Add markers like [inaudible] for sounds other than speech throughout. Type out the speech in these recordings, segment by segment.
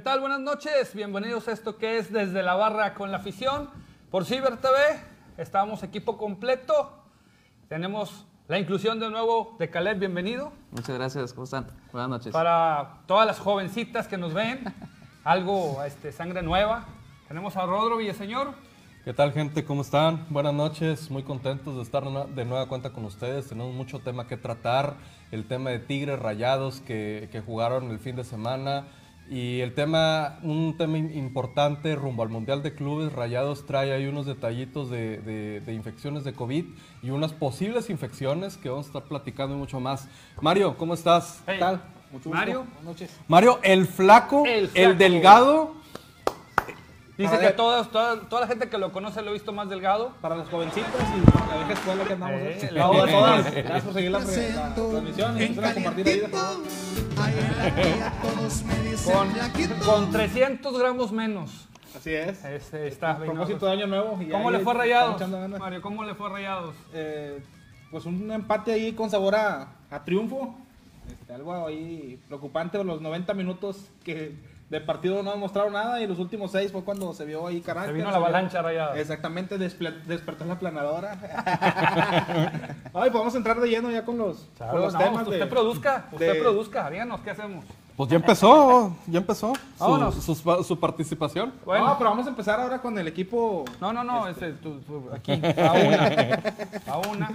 ¿Qué tal? Buenas noches. Bienvenidos a esto que es Desde la Barra con la Afición. Por Ciber TV, estamos equipo completo. Tenemos la inclusión de nuevo de Caleb, bienvenido. Muchas gracias, ¿cómo están? Buenas noches. Para todas las jovencitas que nos ven, algo, este, sangre nueva. Tenemos a Rodro Villaseñor. ¿Qué tal gente? ¿Cómo están? Buenas noches, muy contentos de estar de nueva cuenta con ustedes. Tenemos mucho tema que tratar, el tema de Tigres Rayados que, que jugaron el fin de semana y el tema, un tema importante rumbo al Mundial de Clubes, Rayados trae ahí unos detallitos de, de, infecciones de COVID y unas posibles infecciones que vamos a estar platicando mucho más. Mario, ¿cómo estás? ¿Qué tal? Mucho gusto. Mario. Buenas noches. Mario, el flaco, el, flaco. el delgado Dice que toda, toda, la gente que lo conoce lo ha visto más delgado. Para los jovencitos y para la vieja escuela que andamos. Eh, todas, [laughs] Gracias por seguir la, transmisión. compartir con, con 300 gramos menos. Así es. Este, está a propósito de Año Nuevo. ¿Cómo le fue a Rayados? Mario, ¿cómo le fue Rayados? Eh, pues un empate ahí con sabor a, a triunfo. Este, algo ahí preocupante los 90 minutos que de partido no ha mostrado nada y los últimos seis fue cuando se vio ahí carácter. Se vino la avalancha rayada. Exactamente, despertó la planadora. [laughs] Ay, podemos entrar de lleno ya con los, los temas. Usted produzca, usted produzca, díganos qué hacemos. Pues ya empezó, ya empezó su, su, participación. Bueno, no, pero vamos a empezar ahora con el equipo. No, no, no, este, aquí, a una. A una.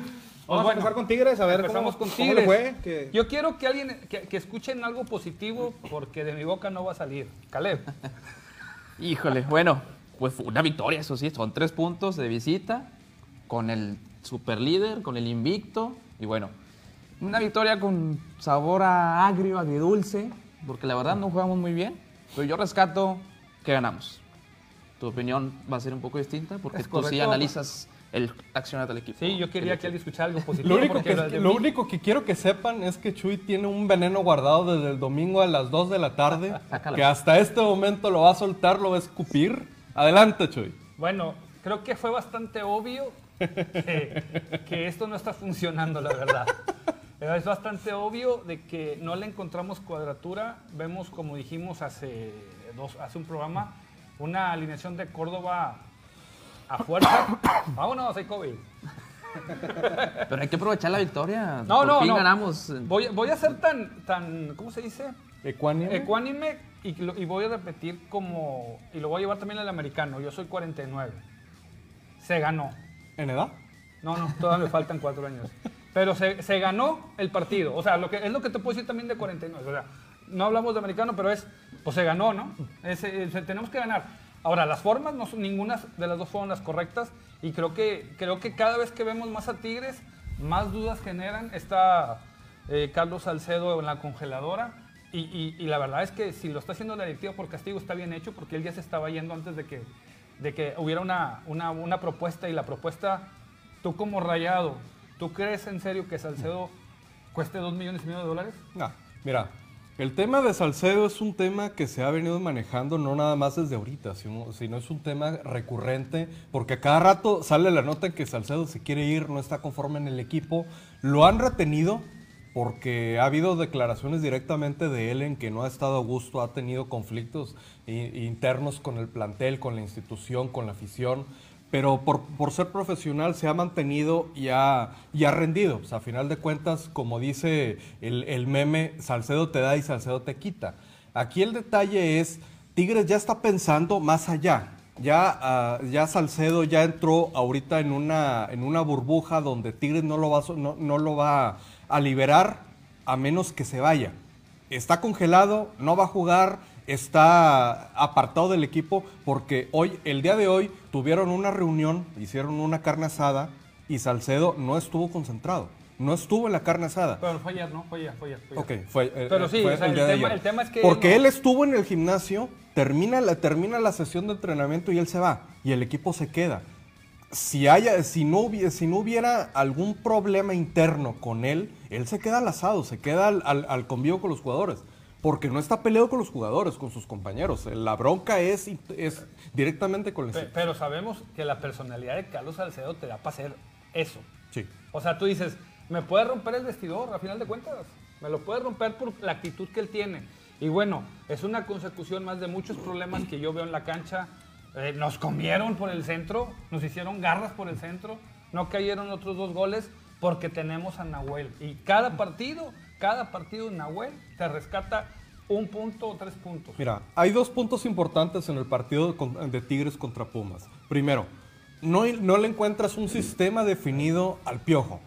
Vamos a empezar con Tigres, a ver empezamos con Tigres. fue. Yo quiero que alguien, que, escuchen algo positivo, porque de mi boca no va a salir. Caleb. [laughs] Híjole, bueno, pues fue una victoria, eso sí, son tres puntos de visita, con el super líder, con el invicto, y bueno, una victoria con sabor a agrio, agridulce, porque la verdad no jugamos muy bien, pero yo rescato que ganamos. Tu opinión va a ser un poco distinta, porque tú sí analizas el accionar del equipo. Sí, yo quería que alguien escuchara algo positivo. Lo único, que, quiero que sepan es que Chuy tiene un veneno guardado desde el domingo a las 2 de la tarde, [laughs] que hasta este momento lo va a soltar, lo va a escupir. Adelante, Chuy. Bueno, creo que fue bastante obvio que, esto no está funcionando, la verdad. Es bastante obvio de que no le encontramos cuadratura. Vemos, como dijimos hace, dos, hace un programa, una alineación de Córdoba a fuerza. [coughs] Vámonos, hay COVID. Pero hay que aprovechar la victoria. No, Por no, fin no. ganamos. Voy, voy a ser tan, tan, ¿cómo se dice? Ecuánime. Ecuánime y, y voy a repetir como, y lo voy a llevar también al americano. Yo soy 49. Se ganó. ¿En edad? No, no, todavía me faltan cuatro años. Pero se, se, ganó el partido. O sea, lo que, es lo que te puedo decir también de 49. O sea, no hablamos de americano, pero es, pues se ganó, ¿no? Es, tenemos que ganar. Ahora, las formas, no son, ninguna de las dos fueron las correctas y creo que, creo que cada vez que vemos más a Tigres, más dudas generan. Está eh, Carlos Salcedo en la congeladora y, la verdad es que si lo está haciendo la directiva por castigo está bien hecho porque él ya se estaba yendo antes de que, de que hubiera una, una, propuesta y la propuesta, tú como rayado, ¿tú crees en serio que Salcedo cueste dos millones y medio de dólares? No, mira, el tema de Salcedo es un tema que se ha venido manejando no nada más desde ahorita, sino, es un tema recurrente, porque a cada rato sale la nota en que Salcedo se quiere ir, no está conforme en el equipo. Lo han retenido porque ha habido declaraciones directamente de él en que no ha estado a gusto, ha tenido conflictos internos con el plantel, con la institución, con la afición pero por, por, ser profesional se ha mantenido y ha, y ha rendido. a final de cuentas, como dice el, el, meme, Salcedo te da y Salcedo te quita. Aquí el detalle es, Tigres ya está pensando más allá. Ya, uh, ya Salcedo ya entró ahorita en una, en una burbuja donde Tigres no lo, va, no, no lo va a liberar a menos que se vaya. Está congelado, no va a jugar está apartado del equipo porque hoy, el día de hoy, tuvieron una reunión, hicieron una carne asada y Salcedo no estuvo concentrado. No estuvo en la carne asada. Pero fue ayer, ¿no? Fue ayer, fue ayer. Ok, fue, eh, Pero sí, el, tema, es que... Porque él estuvo en el gimnasio, termina la, termina la sesión de entrenamiento y él se va. Y el equipo se queda. Si, haya, si, no, si no hubiera algún problema interno con él, él se queda al asado, se queda al, al, al convivio con los jugadores porque no está peleado con los jugadores, con sus compañeros. La bronca es, es directamente con el pero, pero sabemos que la personalidad de Carlos Salcedo te da para hacer eso. Sí. O sea, tú dices, me puede romper el vestidor, a final de cuentas. Me lo puede romper por la actitud que él tiene. Y bueno, es una consecución más de muchos problemas que yo veo en la cancha. Eh, nos comieron por el centro, nos hicieron garras por el centro, no cayeron otros dos goles porque tenemos a Nahuel. Y cada partido, cada partido de Nahuel te rescata un punto o tres puntos. Mira, hay dos puntos importantes en el partido de Tigres contra Pumas. Primero, no, no le encuentras un sistema definido al piojo.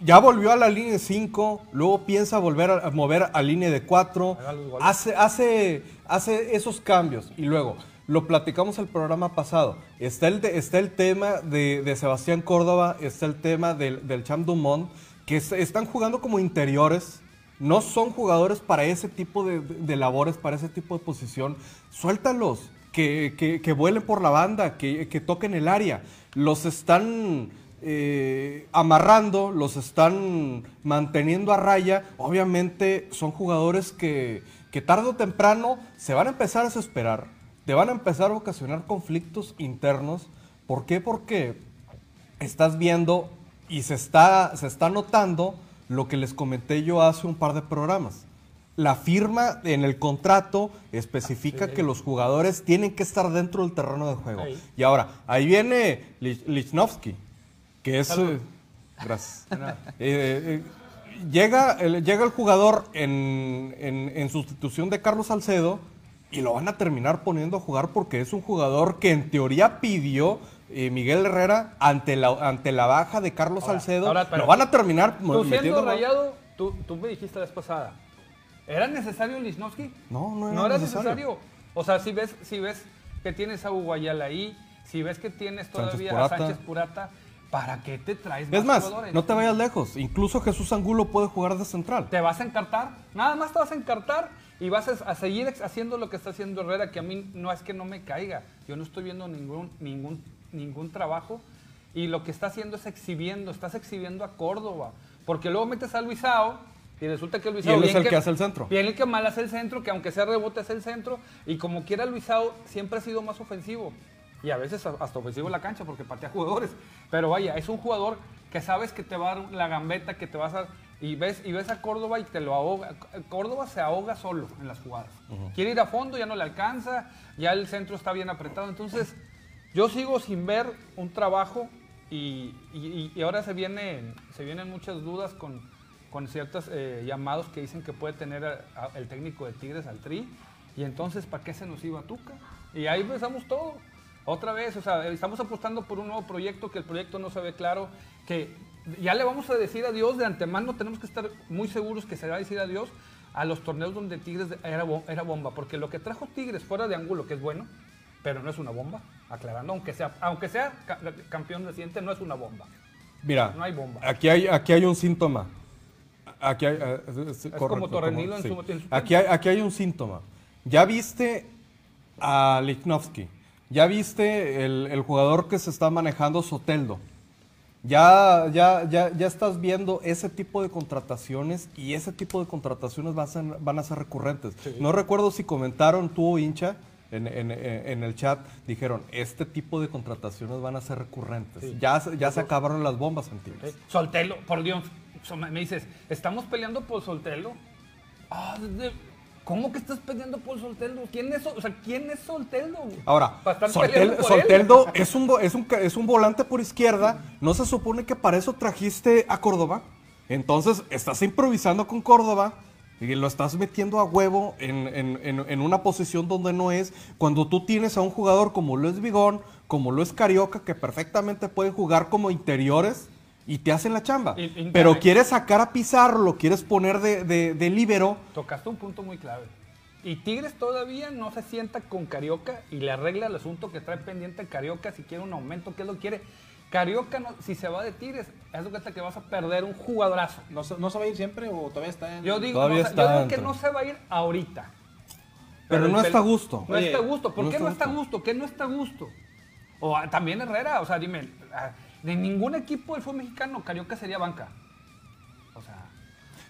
Ya volvió a la línea de 5, luego piensa volver a, a mover a línea de 4, Haga los goles. hace, hace, hace esos cambios y luego, lo platicamos el programa pasado, está el, está el tema de, de Sebastián Córdoba, está el tema del, del Cham Dumont, que es- están jugando como interiores, no son jugadores para ese tipo de, de- labores, para ese tipo de posición. Suéltalos, que, que- vuelen por la banda, que, que toquen el área. Los están eh, amarrando, los están manteniendo a raya. Obviamente son jugadores que, que tarde o temprano se van a empezar a desesperar, te van a empezar a ocasionar conflictos internos. ¿Por qué? Porque estás viendo y se está, se está notando lo que les comenté yo hace un par de programas. La firma en el contrato especifica que los jugadores tienen que estar dentro del terreno de juego. Ahí. Y ahora, ahí viene Lich- Lichnowsky, que es... Eh, gracias. Eh, eh, llega, el, llega el jugador en, en- en sustitución de Carlos Salcedo y lo van a terminar poniendo a jugar porque es un jugador que en teoría pidió eh, Miguel Herrera ante la, ante la baja de Carlos Ahora, Salcedo. ahora, pero- lo van a terminar Tú siendo rayado, tú, tú me dijiste la vez pasada, ¿era necesario Lisnowski? No, no era No era necesario. necesario. O sea, si ves, si ves que tienes a Uguayal ahí, si ves que tienes Sánchez todavía Purata. a Sánchez Purata, ¿para qué te traes Es más, jugadores? no te vayas lejos. Incluso Jesús Angulo puede jugar de central. Te vas a encartar, nada más te vas a encartar y vas a, seguir haciendo lo que está haciendo Herrera, que a mí no es que no me caiga. Yo no estoy viendo ningún, ningún, ningún trabajo y lo que está haciendo es exhibiendo, estás exhibiendo a Córdoba. Porque luego metes a Luisao y resulta que Luisao... Y él es bien el que hace el centro. Bien el que mal hace el centro, que aunque sea rebote es el centro y como quiera Luisao siempre ha sido más ofensivo. Y a veces hasta ofensivo en la cancha porque patea jugadores. Pero vaya, es un jugador que sabes que te va a dar la gambeta, que te vas a... Y ves, y ves a Córdoba y te lo ahoga. Córdoba se ahoga solo en las jugadas. Quiere ir a fondo, ya no le alcanza, ya el centro está bien apretado. Entonces, yo sigo sin ver un trabajo y, ahora se, viene, se vienen muchas dudas con, con ciertos eh, llamados que dicen que puede tener el técnico de Tigres al Tri. Y entonces, ¿para qué se nos iba Tuca? Y ahí empezamos todo. Otra vez, o sea, estamos apostando por un nuevo proyecto, que el proyecto no se ve claro, que ya le vamos a decir adiós de antemano, tenemos que estar muy seguros que se va a decir adiós a los torneos donde Tigres era, era bomba, porque lo que trajo Tigres fuera de ángulo, que es bueno, pero no es una bomba, aclarando, aunque sea, aunque sea ca- campeón reciente, no es una bomba. Mira, No hay bomba. Aquí hay, aquí hay un síntoma. Aquí hay, eh, es, como Torrenilo en su- en su Aquí, hay, aquí hay un síntoma. Ya viste a Lichnowsky. Ya viste el, el jugador que se está manejando Soteldo. Ya, ya, ya, ya estás viendo ese tipo de contrataciones y ese tipo de contrataciones van a ser, van a ser recurrentes. No recuerdo si comentaron tú o hincha en, en- en- el chat, dijeron, este tipo de contrataciones van a ser recurrentes. Ya, se- ya se acabaron las bombas en Tigres. ¿sí? Soltelo, por Dios, me dices, ¿estamos peleando por Soltelo? De- ¿Cómo que estás peleando por Soltelo? ¿Quién es, o sea, ¿quién es Soltelo? Ahora, Soltel-. Solteldo es un, es, un, es un volante por izquierda. ¿No se supone que para eso trajiste a Córdoba? Entonces, estás improvisando con Córdoba y lo estás metiendo a huevo en, en- en- en una posición donde no es. Cuando tú tienes a un jugador como lo es Vigón, como lo es Carioca, que perfectamente pueden jugar como interiores y te hacen la chamba. Pero quieres sacar a Pizarro, lo quieres poner de, de, de líbero. Tocaste un punto muy clave. Y Tigres todavía no se sienta con Carioca y le arregla el asunto que trae pendiente Carioca si quiere un aumento, ¿qué es lo que quiere? Carioca, no- si se va de Tigres, es cuenta que vas a perder un jugadorazo. ¿No, se- ¿No se va a ir siempre o todavía está en.? Yo digo, Todavía no, yo digo que no se va a ir ahorita. Pero no está a gusto. No Oye, está a gusto. ¿Por no qué está no está a gusto. ¿Qué no está a gusto? O ah, también Herrera, o sea, dime, ah, de ningún equipo del fútbol mexicano Carioca sería banca. O sea,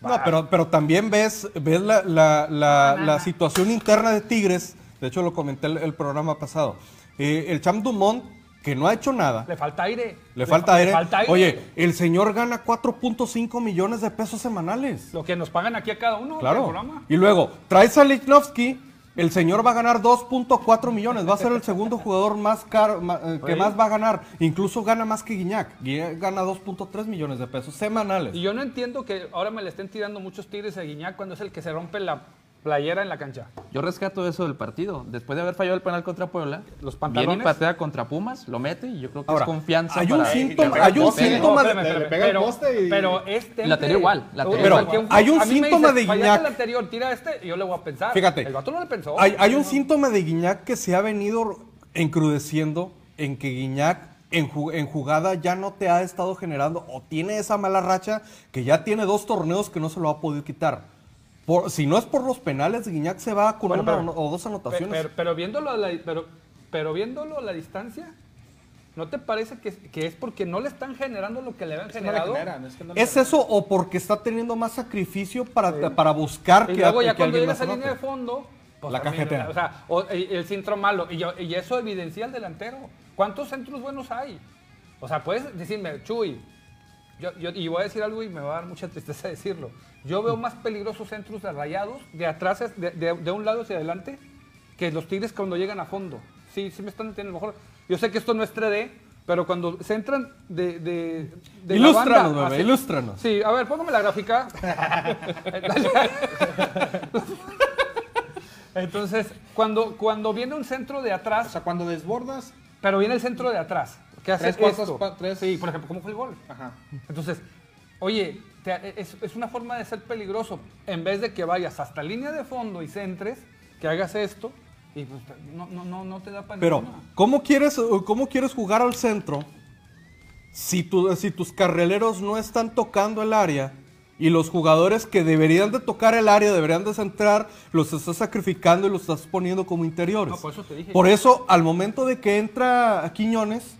No, pero, pero también ves, ves la, la- la- la situación interna de Tigres. De hecho, lo comenté el, el programa pasado. Eh, el Cham Dumont que no ha hecho nada. Le falta aire. Le falta fa- aire. falta aire. Oye, el señor gana 4.5 millones de pesos semanales. Lo que nos pagan aquí a cada uno. Claro. programa. Y luego, traes a Lichnowsky, el señor va a ganar 2.4 millones. Va a ser el segundo jugador más caro, eh, que más va a ganar. Incluso gana más que Guiñac. Guiñac gana 2.3 millones de pesos semanales. Y yo no entiendo que ahora me le estén tirando muchos tigres a Guiñac cuando es el que se rompe la playera en la cancha. Yo rescato eso del partido. Después de haber fallado el penal contra Puebla, Los viene y pantalones. patea contra Pumas, lo mete y yo creo que Ahora, es confianza. hay un para- síntoma- hay un síntoma de- le, le pega el poste y... pero este. La tenía igual, la tenía Pero igual. hay un síntoma de Guiñac. el anterior, tira este y yo le voy a pensar. Fíjate. El vato no le pensó. Hay, hay un No. síntoma de Guiñac que se ha venido encrudeciendo en que Guiñac en jugada ya no te ha estado generando o tiene esa mala racha que ya tiene dos torneos que no se lo ha podido quitar. Por, si no es por los penales, Guiñac se va con Bueno, una pero- o dos anotaciones. Pero, pero viéndolo a la, pero, pero viéndolo a la distancia, ¿no te parece que, que es porque no le están generando lo que le habían Es que no le generado? generan, es que no le ¿Es generan. eso o porque está teniendo más sacrificio para, para buscar Y que, luego ya que cuando alguien llegas más a línea de fondo, pues La también, cajetea. O sea, o- y- el centro malo. Y, yo- y eso evidencia al delantero. ¿Cuántos centros buenos hay? O sea, puedes decirme, Chuy, yo, yo- y voy a decir algo y me va a dar mucha tristeza [laughs] decirlo. Yo veo más peligrosos centros de rayados, de atrás, de, de- de un lado hacia adelante, que los tigres cuando llegan a fondo. Sí, sí me están entendiendo mejor. Yo sé que esto no es 3D, pero cuando se entran de, de, de la Ilústranos, banda bebé, ilústranos. Sí, a ver, póngame la gráfica. [laughs] Entonces, cuando, cuando viene un centro de O atrás, sea, cuando desbordas... pero viene el centro de atrás, ¿qué hace Tres cuartos, esto? pa- tres- Sí, por ejemplo, ¿cómo fue el gol? Ajá. Entonces, oye, te- es, es una forma de ser peligroso. En vez de que vayas hasta línea de fondo y centres, que hagas esto, y pues, no, no, no, no te da para Pero, ninguna. ¿cómo quieres, ¿cómo quieres jugar al centro si, tu- si tus carrileros no están tocando el área y los jugadores que deberían de tocar el área, deberían de centrar, los estás sacrificando y los estás poniendo como interiores? No, por eso te dije. Por eso, al momento de que entra Quiñones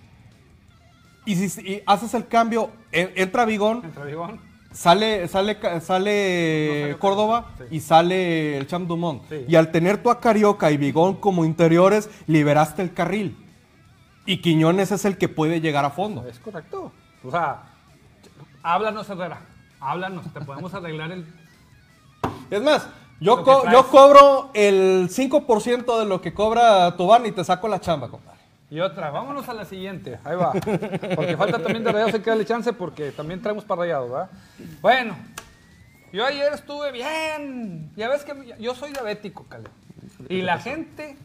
y, si, y haces el cambio, en- entra Vigón, Entra Vigón. Sale, sale, sale No Córdoba sí. y sale el Champ Dumont. Sí. Y al tener tú a Carioca y Bigón como interiores, liberaste el carril. Y Quiñones es el que puede llegar a fondo. Es correcto. O sea, háblanos, Herrera. Háblanos, te podemos arreglar el. Es más, yo, co- yo cobro el 5% de lo que cobra Tobán y te saco la chamba, compadre. Y otra, vámonos a la siguiente. Ahí va. Porque falta también de rayados, hay que darle chance porque también traemos para rayados, ¿verdad? Bueno, yo ayer estuve bien. Ya ves que yo soy diabético, Cale. Y la gente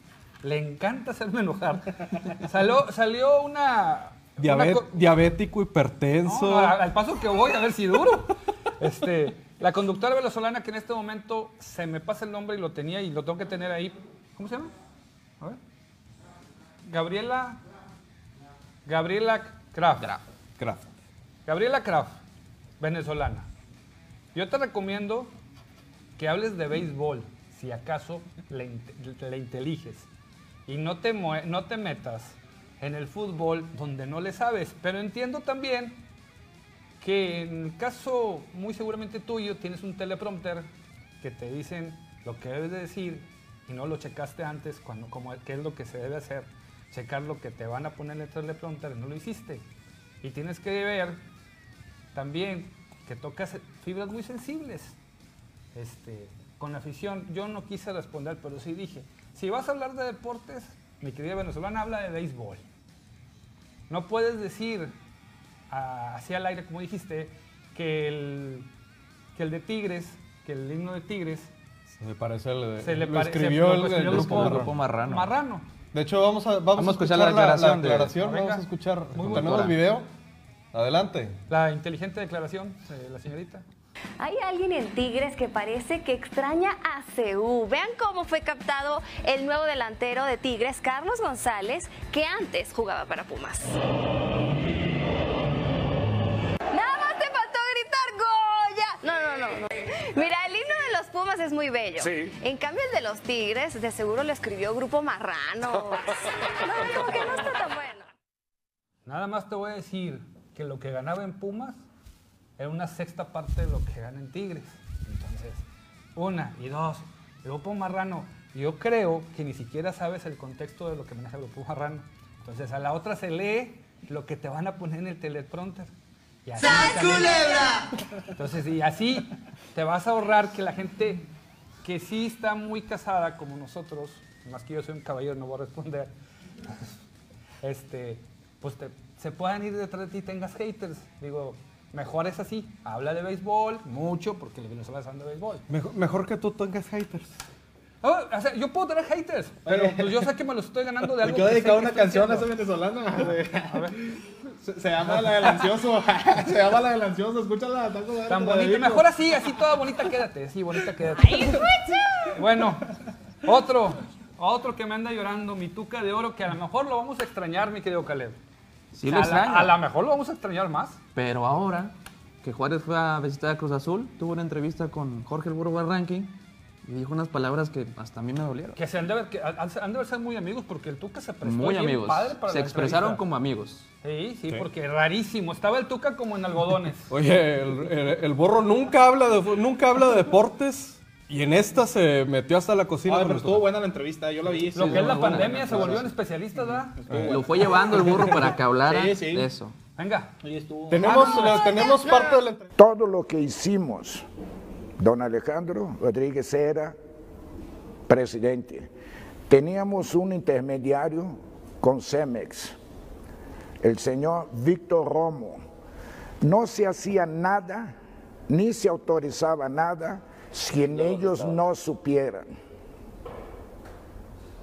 le encanta hacerme enojar. Salió, salió una. Diabet- una co- diabético, hipertenso. No, al paso que voy, a ver si duro. Este, la conductora venezolana que en este momento se me pasa el nombre y lo tenía y lo tengo que tener ahí. ¿Cómo se llama? A ver. Gabriela. Gabriela Kraft. Kraft. Gabriela Kraft, venezolana. Yo te recomiendo que hables de béisbol, si acaso le, le inteliges. Y no te, no te metas en el fútbol donde no le sabes. Pero entiendo también que en el caso muy seguramente tuyo tienes un teleprompter que te dicen lo que debes de decir y no lo checaste antes, cuando, como, qué es lo que se debe hacer. Checar lo que te van a poner en el teleprompter y no lo hiciste. Y tienes que ver también que tocas fibras muy sensibles. Este, con la afición, yo no quise responder, pero sí dije, si vas a hablar de deportes, mi querida venezolana habla de béisbol. No puedes decir ah, así al aire, como dijiste, que el, que el de Tigres, que el himno de Tigres, Se parece al de- se le lo escribió se- el, el el grupo grupo- Marrano. Marrano. De hecho, vamos a, vamos Vamos a escuchar la declaración de-. Vamos a escuchar. Muy buena. ¿Tenemos video? Adelante. La inteligente declaración de la señorita. Hay alguien en Tigres que parece que extraña a CU. Vean cómo fue captado el nuevo delantero de Tigres, Carlos González, que antes jugaba para Pumas. Pumas es muy bello. Sí. En cambio, el de los Tigres, de seguro lo escribió Grupo Marrano. [laughs] No, como que no está tan bueno. Nada más te voy a decir que lo que ganaba en Pumas era una sexta parte de lo que gana en Tigres. Entonces, una y dos, el Grupo Marrano, yo creo que ni siquiera sabes el contexto de lo que maneja el Grupo Marrano. Entonces a la otra se lee lo que te van a poner en el teleprompter. Y así también. Entonces, y así te vas a ahorrar que la gente que sí está muy casada como nosotros, más que yo soy un caballero, no voy a responder, este, pues te- se puedan ir detrás de ti y tengas haters. Digo, mejor es así. Habla de béisbol, mucho, porque le estás hablando de béisbol. Mejor, mejor que tú tengas haters. Oh, o sea, yo puedo tener haters, pero pues yo sé que me los estoy ganando de algo. sé dedicar que una canción a esa venezolana. Se, se llama La del Ansioso. [laughs] se llama La del Ansioso. Escúchala. Tan te la bonita, mejor así, así toda bonita quédate, sí, bonita quédate. Bueno, otro, otro que me anda llorando, mi tuca de oro, que a lo mejor lo vamos a extrañar, mi querido Caleb. Sí lo a, la- extraño. a lo mejor lo vamos a extrañar más. Pero ahora que Juárez fue a visitar a Cruz Azul, tuvo una entrevista con Jorge El Burro Ranking y dijo unas palabras que hasta a mí me dolieron. Que se han de ver, que han, han de ver ser muy amigos porque el Tuca se prestó Muy bien amigos. padre para Se la expresaron entrevista. como amigos. Sí, sí, porque rarísimo. Estaba el Tuca como en algodones. [laughs] Oye, el, el- el borro nunca habla, de, nunca habla de deportes y en esta se metió hasta la cocina. Ay, pero estuvo buena la entrevista. Yo la vi. Lo sí, que es la pandemia se volvieron especialistas, ¿verdad? Lo fue llevando el burro para que hablara Sí, sí. de eso. Venga. Sí, estuvo. Tenemos, Ah, tenemos parte de la entrevista. todo lo que hicimos, don Alejandro Rodríguez era presidente. Teníamos un intermediario con Cemex, el señor Víctor Romo. No se hacía nada, ni se autorizaba nada, si en ellos no supieran.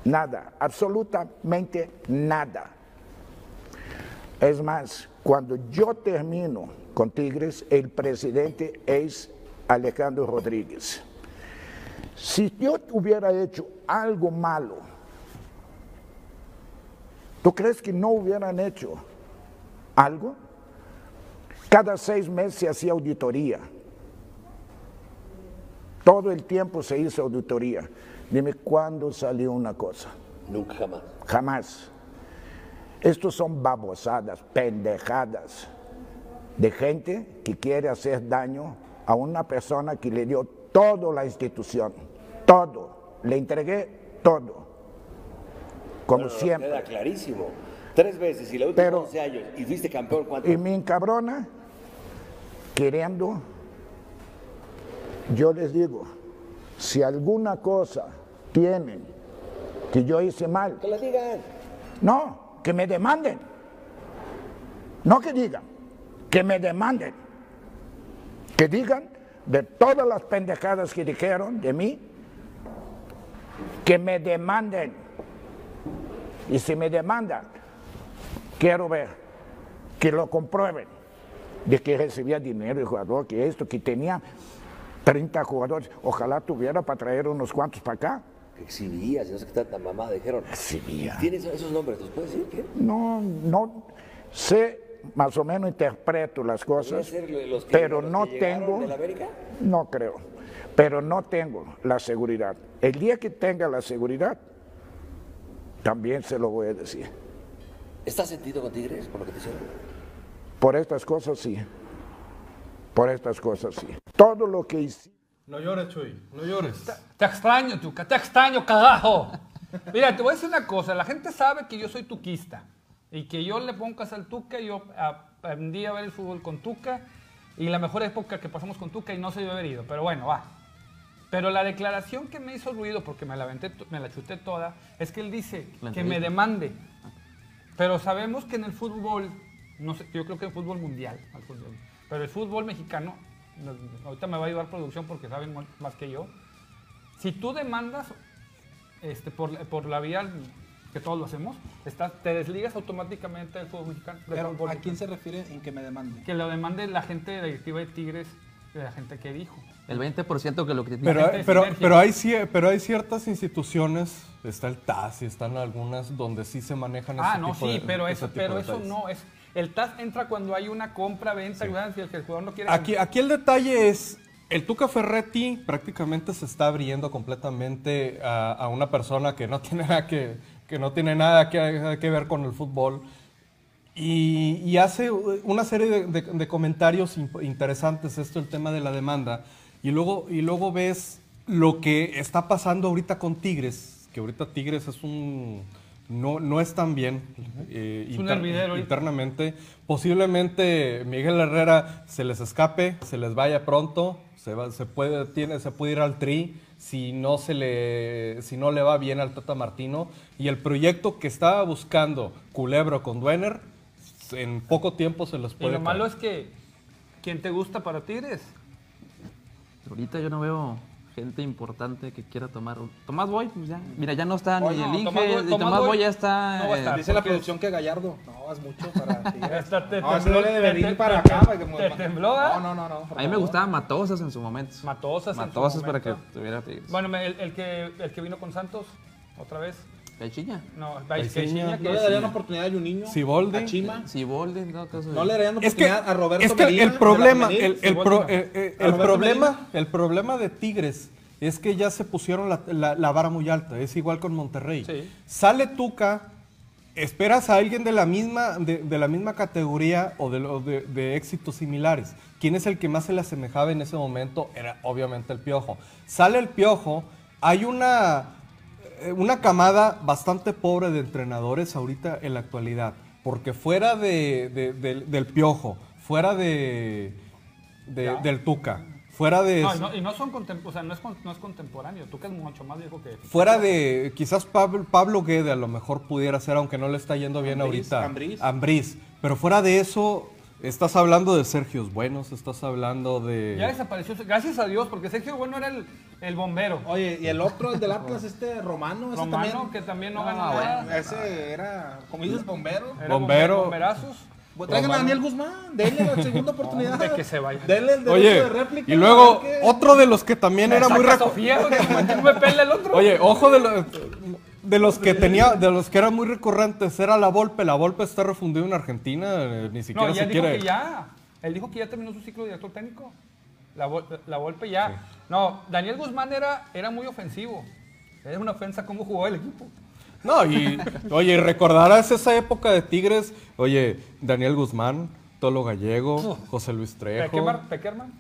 Nada, absolutamente nada. Es más, cuando yo termino con Tigres, el presidente es Alejandro Rodríguez. Si yo hubiera hecho algo malo, ¿tú crees que no hubieran hecho algo? Cada seis meses se hacía auditoría. Todo el tiempo se hizo auditoría. Dime cuándo salió una cosa. Nunca jamás. Jamás. Estos son babosadas, pendejadas de gente que quiere hacer daño a una persona que le dio todo la institución, todo. Le entregué todo, como No, no, no, siempre. Queda clarísimo. Tres veces y la última Pero- 11 años. ¿Y fuiste campeón cuánto? Y me encabrona queriendo, yo les digo, si alguna cosa tienen que yo hice mal, Que la digan. No, que me demanden. No que digan, que me demanden. Que digan de todas las pendejadas que dijeron de mí, que me demanden. Y si me demandan, quiero ver que lo comprueben de que recibía dinero el jugador, que esto, que tenía 30 jugadores. Ojalá tuviera para traer unos cuantos para acá. Que exhibías, no sé qué tanta mamá dijeron. Exhibía. ¿Tienes esos nombres? ¿Los puedes decir? ¿Qué? No, no sé, más o menos interpreto las cosas, ¿Podrían ser los que- pero no tengo, de la América? no creo, pero no tengo la seguridad. El día que tenga la seguridad, también se lo voy a decir. ¿Estás sentido con Tigres por lo que te hicieron? Por estas cosas sí, por estas cosas sí. Todo lo que hice. No llores, Chuy, no llores. Te extraño, Tuca, te extraño, carajo. Mira, te voy a decir una cosa. La gente sabe que yo soy tuquista y que yo le pongo casa al Tuca. Yo aprendí a ver el fútbol con Tuca y la mejor época que pasamos con Tuca y no se debe haber ido. Pero bueno, va. Pero la declaración que me hizo ruido, porque me la, aventé me la chuté toda, es que él dice que me demande. Pero sabemos que en el fútbol, no sé, yo creo que en el fútbol mundial, al fútbol, pero el fútbol mexicano, no- ahorita me va a ayudar producción porque saben más que yo, si tú demandas este, por, por la vía que todos lo hacemos, estás, te desligas automáticamente del fútbol mexicano. del Pero, fútbol ¿a quién mexicano. se refiere en que me demande? Que lo demande la gente de la directiva de Tigres, de la gente que dijo. El 20% que lo critica. Pero, de pero, pero, hay, pero hay ciertas instituciones, está el TAS y están algunas donde sí se manejan Ah, ese no, tipo sí, de- pero ese eso, tipo pero de eso no es. El TAS entra cuando hay una compra, venta, y el que el jugador no quiere. Aquí, aquí el detalle es, el Tuca Ferretti prácticamente se está abriendo completamente a, a una persona que no tiene nada que, que no tiene nada que, que ver con el fútbol. Y, y hace una serie de, de- de comentarios interesantes, esto el tema de la demanda, y luego, y luego ves lo que está pasando ahorita con Tigres, que ahorita Tigres es un, no, no están bien eh, Es inter- internamente. Posiblemente Miguel Herrera se les escape, se les vaya pronto, se, va- se, puede, tiene, se puede ir al tri si no, se le, si no le va bien al Tata Martino. Y el proyecto que estaba buscando Culebro con Duener, en poco tiempo se los Y puede lo malo es que, ¿quién te gusta para Tigres? Ahorita yo no veo gente importante que quiera tomar. Tomás Boy, pues ya. Mira, ya no está Oye, ni no, el Inge. Tomás Tomás Tomás Boy Boy ya está. no va a eh. Dice la producción que Gallardo. No, es mucho para [laughs] te no, ese tembló- debe de te- venir te- para te- acá. te tembló, ¿eh? No, no, no. no a mí me gustaba Matosas en su momento. Matosas en su Matosas para que tuviera Tigres. Bueno, el que, el que vino con Santos, otra vez. Caixinha. No, Caixinha. ¿No le darían oportunidad a un niño? Siboldi. A Chima. Siboldi, no, caso de- ¿No le darían Es que, oportunidad a Roberto es que Medina, el problema, el, el pro- eh, eh, ¿A el Roberto problema, Medina? el problema de Tigres es que ya se pusieron la, la- la vara muy alta. Es igual con Monterrey. Sí. Sale Tuca, esperas a alguien de la misma, de, de la misma categoría o de, de- de éxitos similares. ¿Quién es el que más se le asemejaba en ese momento? Era obviamente el Piojo. Sale el Piojo, hay una, una camada bastante pobre de entrenadores ahorita en la actualidad. Porque fuera de- de- del- del Piojo, fuera de, del Tuca, fuera de... No, y no, y no son o sea, no es, con- no es contemporáneo. Que es mucho más viejo que. Fuera de, quizás Pablo, Pablo Guede a lo mejor pudiera ser, aunque no le está yendo bien ahorita. Ambriz. Ambriz. Pero fuera de eso, estás hablando de Sergios Buenos, estás hablando de... Ya desapareció. Gracias a Dios, porque Sergio Bueno era el, el bombero. Oye, y el otro, el del Atlas, este Romano, ese Romano, también. que también no Ah, gana bueno. nada. Ese era, como dices, bombero. Era Bombero. Bomberazos. Pues traigan a Daniel Guzmán, denle la segunda [laughs] oportunidad. Hombre, que se vaya. Denle el derecho Oye, de réplica. y luego otro de los que también era muy... Saca reco- Sofía, porque como que no me pela el otro. Oye, ojo de, lo- de los que tenía, de los que eran muy recurrentes, era la Volpe. La Volpe está refundido en Argentina, eh, ni siquiera no, ya se dijo quiere... que ya. Él dijo que ya terminó su ciclo de director técnico. La, Vol- la Volpe ya. No, Daniel Guzmán era, era muy ofensivo. Era una ofensa cómo jugó el equipo. No, y oye, recordarás esa época de Tigres, oye, Daniel Guzmán, Tolo Gallego, José Luis Trejo, Peckerman. Peckerman.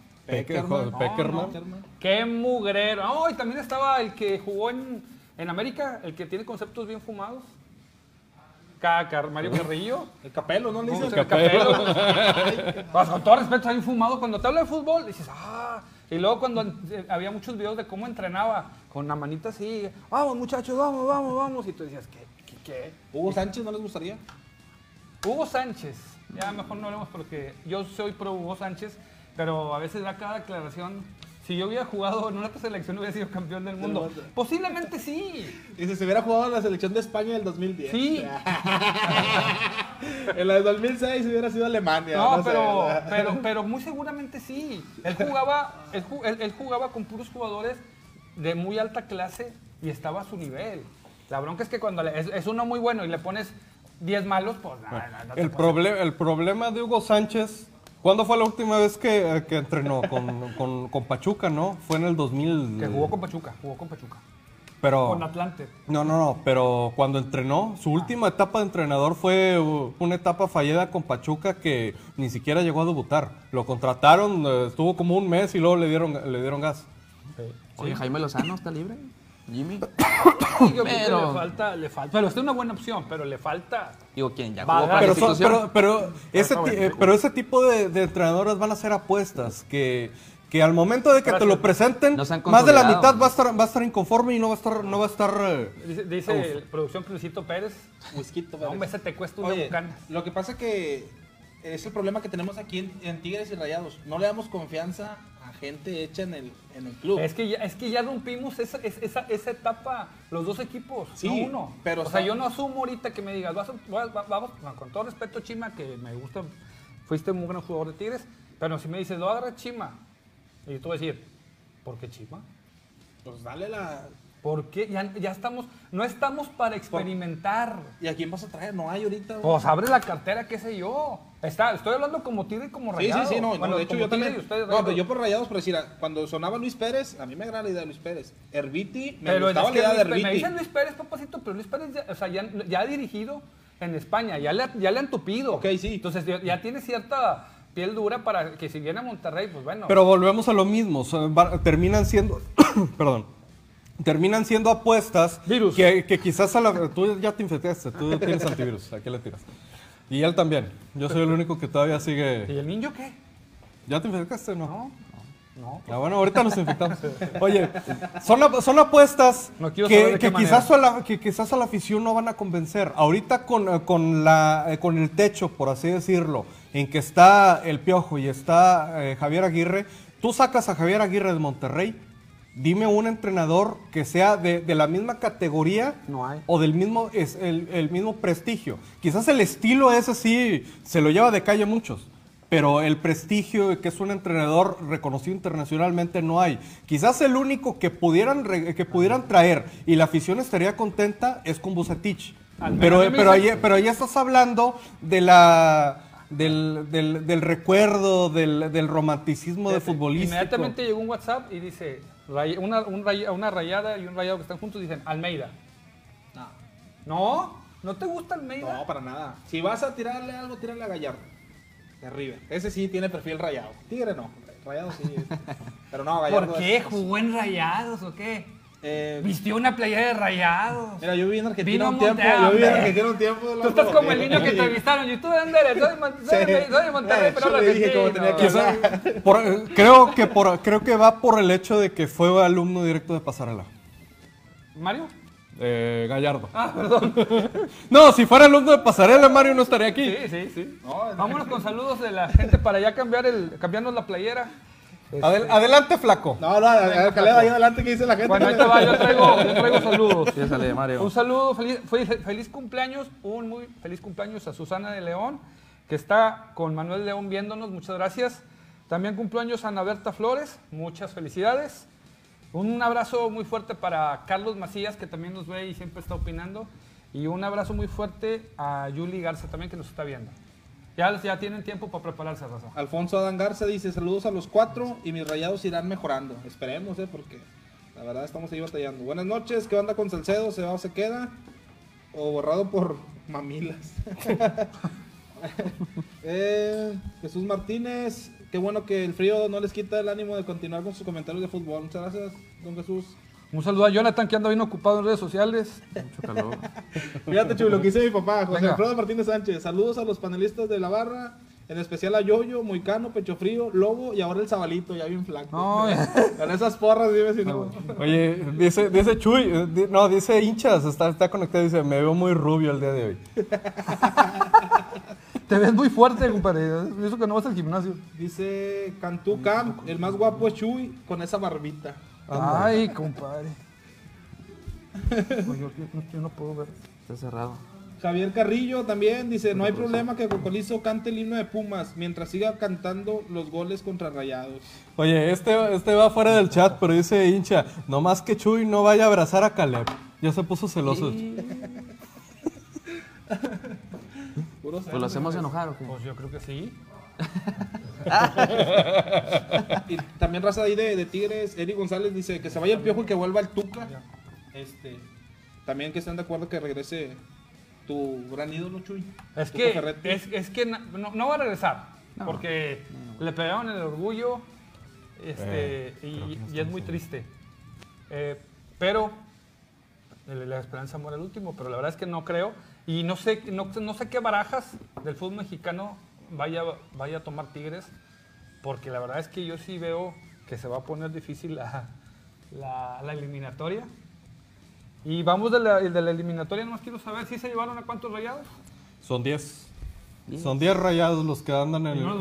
No, Peckerman. no. Qué mugrero. No, y también estaba el que jugó en, en América, el que tiene conceptos bien fumados. Ca- Car- Mario Carrillo. El capelo, ¿no le dicen? El Capelo. Pues, [laughs] con todo respeto, está bien fumado. Cuando te habla de fútbol, dices, ah. Y luego cuando eh, había muchos videos de cómo entrenaba, con la manita así, vamos muchachos, vamos, vamos, vamos. Y tú decías, ¿qué? ¿Qué? qué? Hugo Sánchez, ¿no les gustaría? Hugo Sánchez. Ya mejor no hablemos porque yo soy pro Hugo Sánchez, pero a veces da cada declaración. Si yo hubiera jugado en una otra selección, hubiera sido campeón del mundo. Posiblemente sí. Dice, se hubiera jugado en la selección de España del 2010. Sí. [laughs] en la del 2006 hubiera sido Alemania. No, pero, pero, [laughs] pero muy seguramente sí. Él jugaba, él, ju- él- él jugaba con puros jugadores de muy alta clase y estaba a su nivel. La bronca es que cuando le- es, es uno muy bueno y le pones 10 malos, pues nada, no El, el problema de Hugo Sánchez, ¿cuándo fue la última vez que, que entrenó? Con, con- con Pachuca, ¿no? Fue en el 2000. Que jugó con Pachuca, jugó con Pachuca. pero, Con Atlante. No, no, no, pero cuando entrenó, su última etapa de entrenador fue una etapa fallida con Pachuca que ni siquiera llegó a debutar. Lo contrataron, eh, estuvo como un mes y luego le dieron, le dieron gas. Oye, Jaime Lozano está libre. Jimmy. [coughs] Pero- le falta, le falta. Pero esta es una buena opción, pero le falta. Digo, ¿quién? ¿Ya Va, jugó para Pero, la son- institución? pero, pero, ese, eh, pero ese tipo de, de entrenadores van a ser apuestas que, que al momento de que te lo presenten, más de la mitad va a estar, va a estar inconforme y no va a estar, no va a estar. eh, Dice, dice el producción Crucito Pérez. No, Pérez. hombre, ese te cuesta una Oye, bucana. lo que pasa que es el problema que tenemos aquí en, en Tigres y Rayados. No le damos confianza a gente hecha en el, en el club. Es que ya, es que ya rompimos esa, es- esa, esa etapa, los dos equipos, Sí, no uno. pero o sea, yo no asumo ahorita que me digas, vas vamos, con todo respeto, Chima, que me gusta, fuiste un gran jugador de Tigres, pero si me dices, lo agarra Chima, y tú vas a decir, ¿por qué Chima? Pues dale la... ¿Por qué? Ya, ya estamos, no estamos para experimentar. ¿Y a quién vas a traer? No hay ahorita. güey. Pues abre la cartera, qué sé yo. Está, estoy hablando como Tigre y como Sí, sí, Rayado. sí, no, de hecho yo también. ustedes no, Rayados. pero yo por rayados, por decir, cuando sonaba Luis Pérez, a mí me agrada la idea de Luis Pérez. Herbiti, me Pero gustaba es la idea de Luis Pérez- me Herbiti. dicen Luis Pérez, papacito, pero Luis Pérez ya, o sea, ya, ya ha dirigido en España, ya le, ha- ya le han tupido. Ok, sí. Entonces ya, ya tiene cierta piel dura para que si viene a Monterrey, pues bueno. Pero volvemos a lo mismo, terminan siendo, [coughs] perdón, terminan siendo apuestas Virus. que, que quizás a la... Tú ya te infectaste, tú tienes antivirus, ¿a qué le tiras? Y él también. Yo soy el único que todavía ¿Y sigue... el niño qué? ¿Ya te infectaste no? No, no. Ah, bueno, ahorita nos infectamos. Oye, son, son apuestas No que, que quizás a la, que quizás a la afición no van a convencer. Ahorita con, eh, con, la, eh, con el techo, por así decirlo, en que está el Piojo y está eh, Javier Aguirre, tú sacas a Javier Aguirre de Monterrey, dime un entrenador que sea de, de la misma categoría No hay. o del mismo, es, el, el mismo prestigio. Quizás el estilo ese sí se lo lleva de calle a muchos. Pero el prestigio de que es un entrenador reconocido internacionalmente no hay. Quizás el único que pudieran, que pudieran traer y la afición estaría contenta es con Bucetich. Pero, pero, ahí, pero ahí estás hablando de la, del, del- del recuerdo, del, del romanticismo de futbolístico. Inmediatamente llegó un WhatsApp y dice, ray- una, un ray- una rayada y un rayado que están juntos, dicen, Almeida. No, ¿No? ¿No te gusta Almeida? no, para nada. Si vas a tirarle algo, tírale a Gallardo. De River. Ese sí tiene perfil rayado. Tigre no. Rayado sí. [laughs] Pero no, Gallardo. ¿Por qué? es- ¿Jugó en rayados o qué? Eh, Vistió una playera de rayados. mira, yo viví en Argentina Vino un tiempo. Yo viví en. Argentina un tiempo. Tú estás como el niño que entrevistaron. ¿Y tú de dónde eres? Soy de Mon- soy de- soy de Monterrey, pero yo hablo le dije cómo argentino. tenía que Quizá- por- creo, que por, creo que va por el hecho de que fue alumno directo de Pasarela. ¿Mario? Eh, Gallardo. Ah, perdón. [laughs] No, si fuera alumno de Pasarela, Mario no estaría aquí. Sí, sí, sí. Vámonos con saludos de la gente para ya cambiar el, cambiarnos la playera. Adel- adelante, flaco. No, no, Caleb, ahí adelante que dice la gente. Bueno, ahí te va, yo traigo, yo traigo saludos. Sí, sale Mario. Un saludo, feliz, feliz, feliz cumpleaños, un muy feliz cumpleaños a Susana de León, que está con Manuel León viéndonos, muchas gracias. También cumpleaños a Ana Berta Flores, muchas felicidades. Un abrazo muy fuerte para Carlos Macías, que también nos ve y siempre está opinando. Y un abrazo muy fuerte a Yuli Garza también, que nos está viendo. Ya, ya tienen tiempo para prepararse, Raza. Alfonso Adán Garza dice saludos a los cuatro y mis rayados irán mejorando. Esperemos, eh, porque la verdad estamos ahí batallando. Buenas noches, ¿qué onda con Salcedo? ¿Se va o se queda? O borrado por [laughs] mamilas. [laughs] Eh, Jesús Martínez, qué bueno que el frío no les quita el ánimo de continuar con sus comentarios de fútbol. Muchas gracias, don Jesús. Un saludo a Jonathan, que anda bien ocupado en redes sociales. Mucho calor. [laughs] Fíjate, chulo, lo que dice mi papá, José Venga. Alfredo Martínez Sánchez. Saludos a los panelistas de la barra, en especial a Yoyo, Moicano, Pecho Frío, Lobo y ahora el Zabalito, ya bien flaco. No. [laughs] Con esas porras, dime si no. Oye, dice, dice Chuy, eh, no, dice hinchas, está, está conectado, dice, me veo muy rubio el día de hoy. [laughs] Te ves muy fuerte, compadre. Eso que no vas al gimnasio. Dice Cantú Cam, el más guapo es Chuy con esa barbita. Ay, compadre. Yo, yo- yo no puedo ver. Está cerrado. Javier Carrillo también dice, no hay problema que Cocolizo cante el himno de Pumas mientras siga cantando los goles contra Rayados. Oye, este, este va fuera del chat, pero dice hincha, no más que Chuy no vaya a abrazar a Caleb. Ya se puso celoso. [laughs] Pues lo hacemos enojar, ¿o qué? Pues yo creo que sí. [laughs] Y también raza ahí de, de Tigres, Eric González dice que se vaya el piojo y que vuelva el Tuca. Este, también que están de acuerdo que regrese tu gran ídolo, Chuy. Es Tuca que, Ferretti. es, es que no, no va a regresar. Porque le pegaron el orgullo. Este, y, y es muy triste. Eh, pero la la esperanza muere al último, pero la verdad es que no creo. Y no sé, no, no sé qué barajas del fútbol mexicano vaya, vaya a tomar Tigres, porque la verdad es que yo sí veo que se va a poner difícil la, la- la eliminatoria. Y vamos de la, de la eliminatoria, nomás quiero saber si se llevaron a cuántos rayados. Son 10. Son 10 rayados los que andan en, no en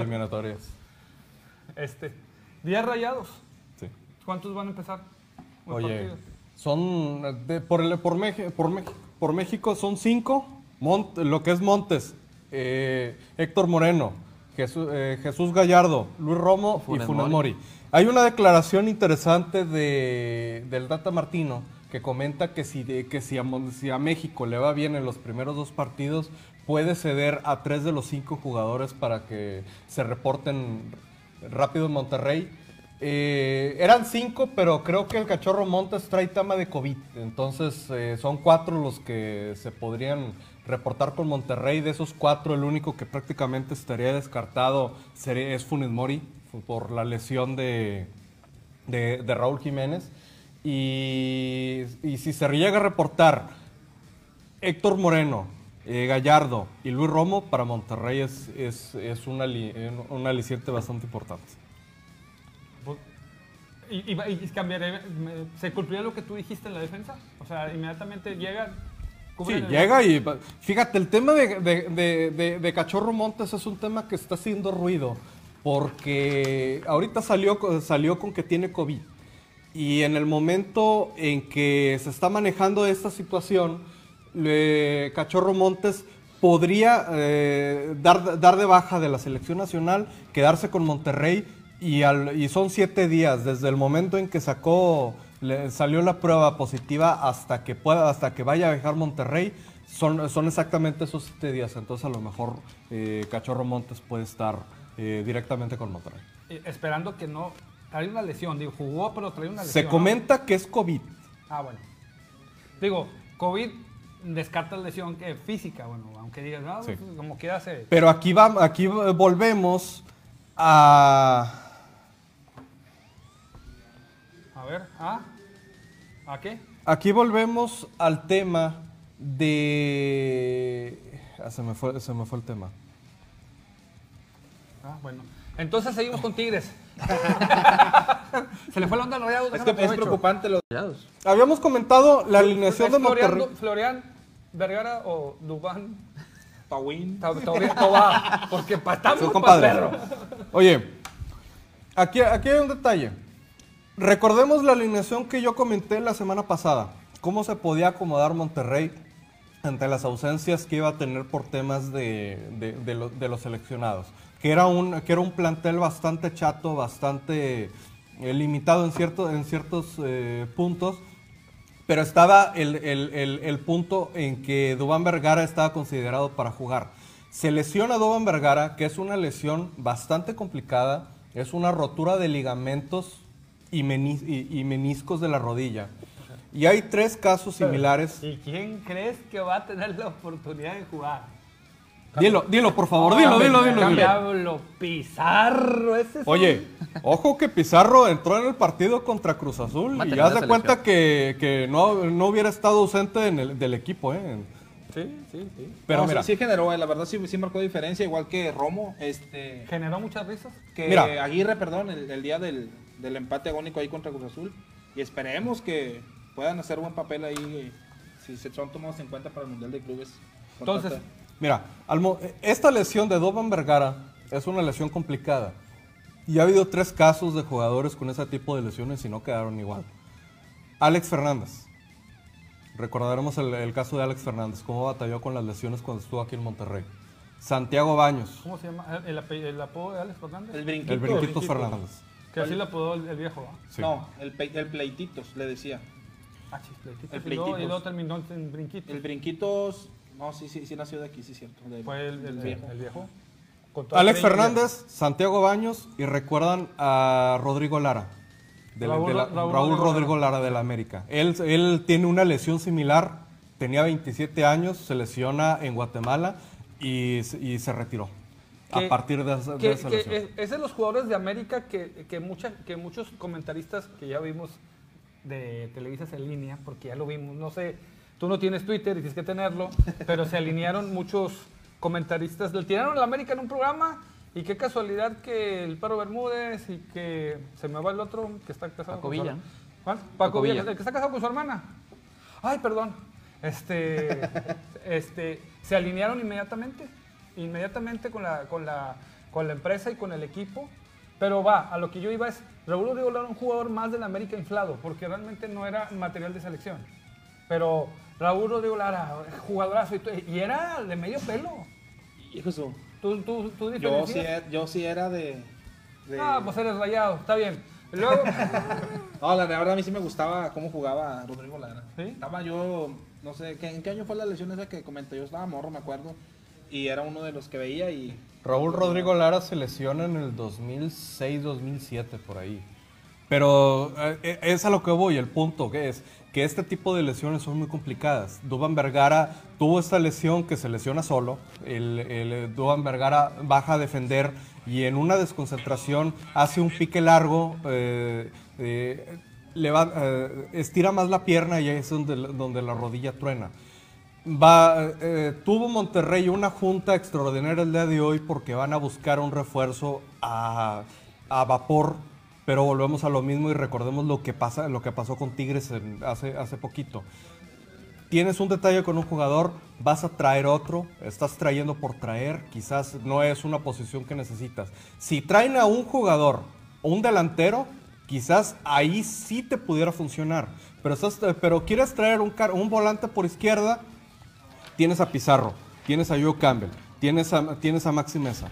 eliminatorias. Este, 10 rayados. Sí. ¿Cuántos van a empezar? Oye, partidos? son de- por, el- por, por, Meji- por México son 5, lo que es Montes, eh, Héctor Moreno, Jesús, eh, Jesús Gallardo, Luis Romo Funes y Funes Mori. Mori. Hay una declaración interesante de, del Data Martino que comenta que si, de- que si a, Mon- si a México le va bien en los primeros dos partidos, puede ceder a tres de los cinco jugadores para que se reporten rápido en Monterrey. Eh, eran cinco, pero creo que el cachorro Montes trae tama de COVID. Entonces eh, son cuatro los que se podrían reportar con Monterrey. De esos cuatro, el único que prácticamente estaría descartado es Funes Mori por la lesión de, Raúl Jiménez. Y, y si se llega a reportar Héctor Moreno, eh, Gallardo y Luis Romo, para Monterrey es, es, es un, ali- un aliciente bastante importante. Pues, Y, y, y cambiaré, ¿Se cumpliría lo que tú dijiste en la defensa? O sea, inmediatamente llega. Sí, llega y... Fíjate, el tema de, de- de- de- de Cachorro Montes es un tema que está haciendo ruido, porque ahorita salió, salió con que tiene COVID. Y en el momento en que se está manejando esta situación, le- Cachorro Montes podría eh, dar, dar de baja de la selección nacional, quedarse con Monterrey y, al- y son siete días desde el momento en que sacó, le- salió la prueba positiva hasta que pueda, hasta que vaya a viajar Monterrey, son, son exactamente esos siete días. Entonces a lo mejor eh, Cachorro Montes puede estar eh, directamente con Monterrey. eh, esperando que no. Trae una lesión, digo, jugó, pero trae una lesión. Se ¿no? comenta que es COVID. Ah, bueno. Digo, COVID descarta lesión física, bueno, aunque digas, no, Sí. pues, como quiera se. Pero aquí, va, aquí volvemos a... A ver, ¿ah? ¿A qué? Aquí volvemos al tema de... ah, se, me fue, se me fue el tema. Ah, bueno. Entonces seguimos con Tigres. [laughs] se le fue la onda al Rayados. Es que es preocupante los Habíamos comentado la alineación de ¿Es Florian, Monterrey. Florian Vergara o Dubán Pauín. Ta- Tauriel Tobar? Porque pa- estamos Son pa' compadres. perro. Oye, aquí, aquí hay un detalle. Recordemos la alineación que yo comenté la semana pasada. Cómo se podía acomodar Monterrey ante las ausencias que iba a tener por temas de, de- de lo- de los seleccionados. Que era, un, que era un plantel bastante chato, bastante eh, limitado en, cierto, en ciertos eh, puntos. Pero estaba el, el- el- el punto en que Dubán Vergara estaba considerado para jugar. Se lesiona Dubán Vergara, que es una lesión bastante complicada. Es una rotura de ligamentos y, meni- y- y meniscos de la rodilla. Y hay tres casos similares. ¿Y quién crees que va a tener la oportunidad de jugar? Dilo, dilo, por favor, dilo, dilo, dilo. dilo. Diablo Pizarro, ese es Oye, ojo que Pizarro entró en el partido contra Cruz Azul y haz de cuenta que, que no, no hubiera estado ausente en el- del equipo. ¿eh? Sí, sí, sí. Pero No, mira, sí, sí generó, eh, la verdad sí, sí marcó diferencia, igual que Romo, este, Generó muchas risas. que Mira. Aguirre, perdón, el, el día del, del empate agónico ahí contra Cruz Azul. Y esperemos que puedan hacer buen papel ahí, eh, si se son tomados en cuenta para el Mundial de Clubes. Entonces, Mira, esta lesión de Doban Vergara es una lesión complicada. Y ha habido tres casos de jugadores con ese tipo de lesiones y no quedaron igual. Alex Fernández. Recordaremos el, el caso de Alex Fernández, cómo batalló con las lesiones cuando estuvo aquí en Monterrey. Santiago Baños, ¿cómo se llama? ¿El, apodo de Alex Fernández? el brinquito. el Brinquito Fernández. Que así le apodó el, el viejo, ¿va? Sí. No, el, pe- el pleititos, le decía. Ah, chis, pleititos. El Y luego- Y pleititos. luego terminó en brinquito. El brinquitos, no, sí, sí, sí nació de aquí, sí, cierto. de- Fue el, el viejo. El viejo. Con Alex Fernández, Santiago Baños y recuerdan a Rodrigo Lara. de la- Raúl- de la- Raúl Raúl, Rodrigo Rodrigo Lara de la América. Él, él tiene una lesión similar, tenía 27 años, se lesiona en Guatemala y, se- y se retiró. Que- a partir de, esa- de que, esa que lesión. es, es de los jugadores de América que, que, mucha- que muchos comentaristas que ya vimos de televisas en línea, porque ya lo vimos, no sé, tú no tienes Twitter y tienes que tenerlo, [laughs] pero se alinearon muchos comentaristas, le tiraron a la América en un programa y qué casualidad que el Paro Bermúdez y que se me va el otro que está casado Paco con su Villa. hermana. ¿Cuál? Paco, Paco Villa, Villa. el que está casado con su hermana. Ay, perdón. Este, [laughs] este, se alinearon inmediatamente, inmediatamente con la, con, la, con la empresa y con el equipo. Pero va, a lo que yo iba es, Raúl Rodrigo Lara era un jugador más del América inflado, porque realmente no era material de selección. Pero Raúl Rodrigo Lara, jugadorazo, y, y era de medio pelo. Hijo de su- Tú, tú, tú Yo sí, era, yo sí era de... de- Ah, pues eres rayado, está bien. Luego, [laughs] No, la verdad a mí sí me gustaba cómo jugaba Rodrigo Lara. ¿Sí? Estaba yo, no sé, ¿qué- ¿en qué año fue la lesión esa que comenté? Yo estaba morro, me acuerdo. Y era uno de los que veía y... Raúl Rodrigo Lara se lesiona en el 2006-2007, por ahí. Pero eh, es a lo que voy, el punto que es que este tipo de lesiones son muy complicadas. Duban Vergara tuvo esta lesión que se lesiona solo. El, el Duban Vergara baja a defender y en una desconcentración hace un pique largo. eh, eh, eh, estira más la pierna y ahí es donde, donde la rodilla truena. Va, eh, tuvo Monterrey una junta extraordinaria el día de hoy porque van a buscar un refuerzo a, a vapor, pero volvemos a lo mismo y recordemos lo que, pasa, lo que pasó con Tigres en- hace, hace poquito. Tienes un detalle con un jugador, vas a traer otro, estás trayendo por traer, quizás no es una posición que necesitas. Si traen a un jugador un delantero, quizás ahí sí te pudiera funcionar. Pero, estás, pero quieres traer un, un volante por izquierda, tienes a Pizarro, tienes a Joe Campbell, tienes a, tienes a Maxi Mesa.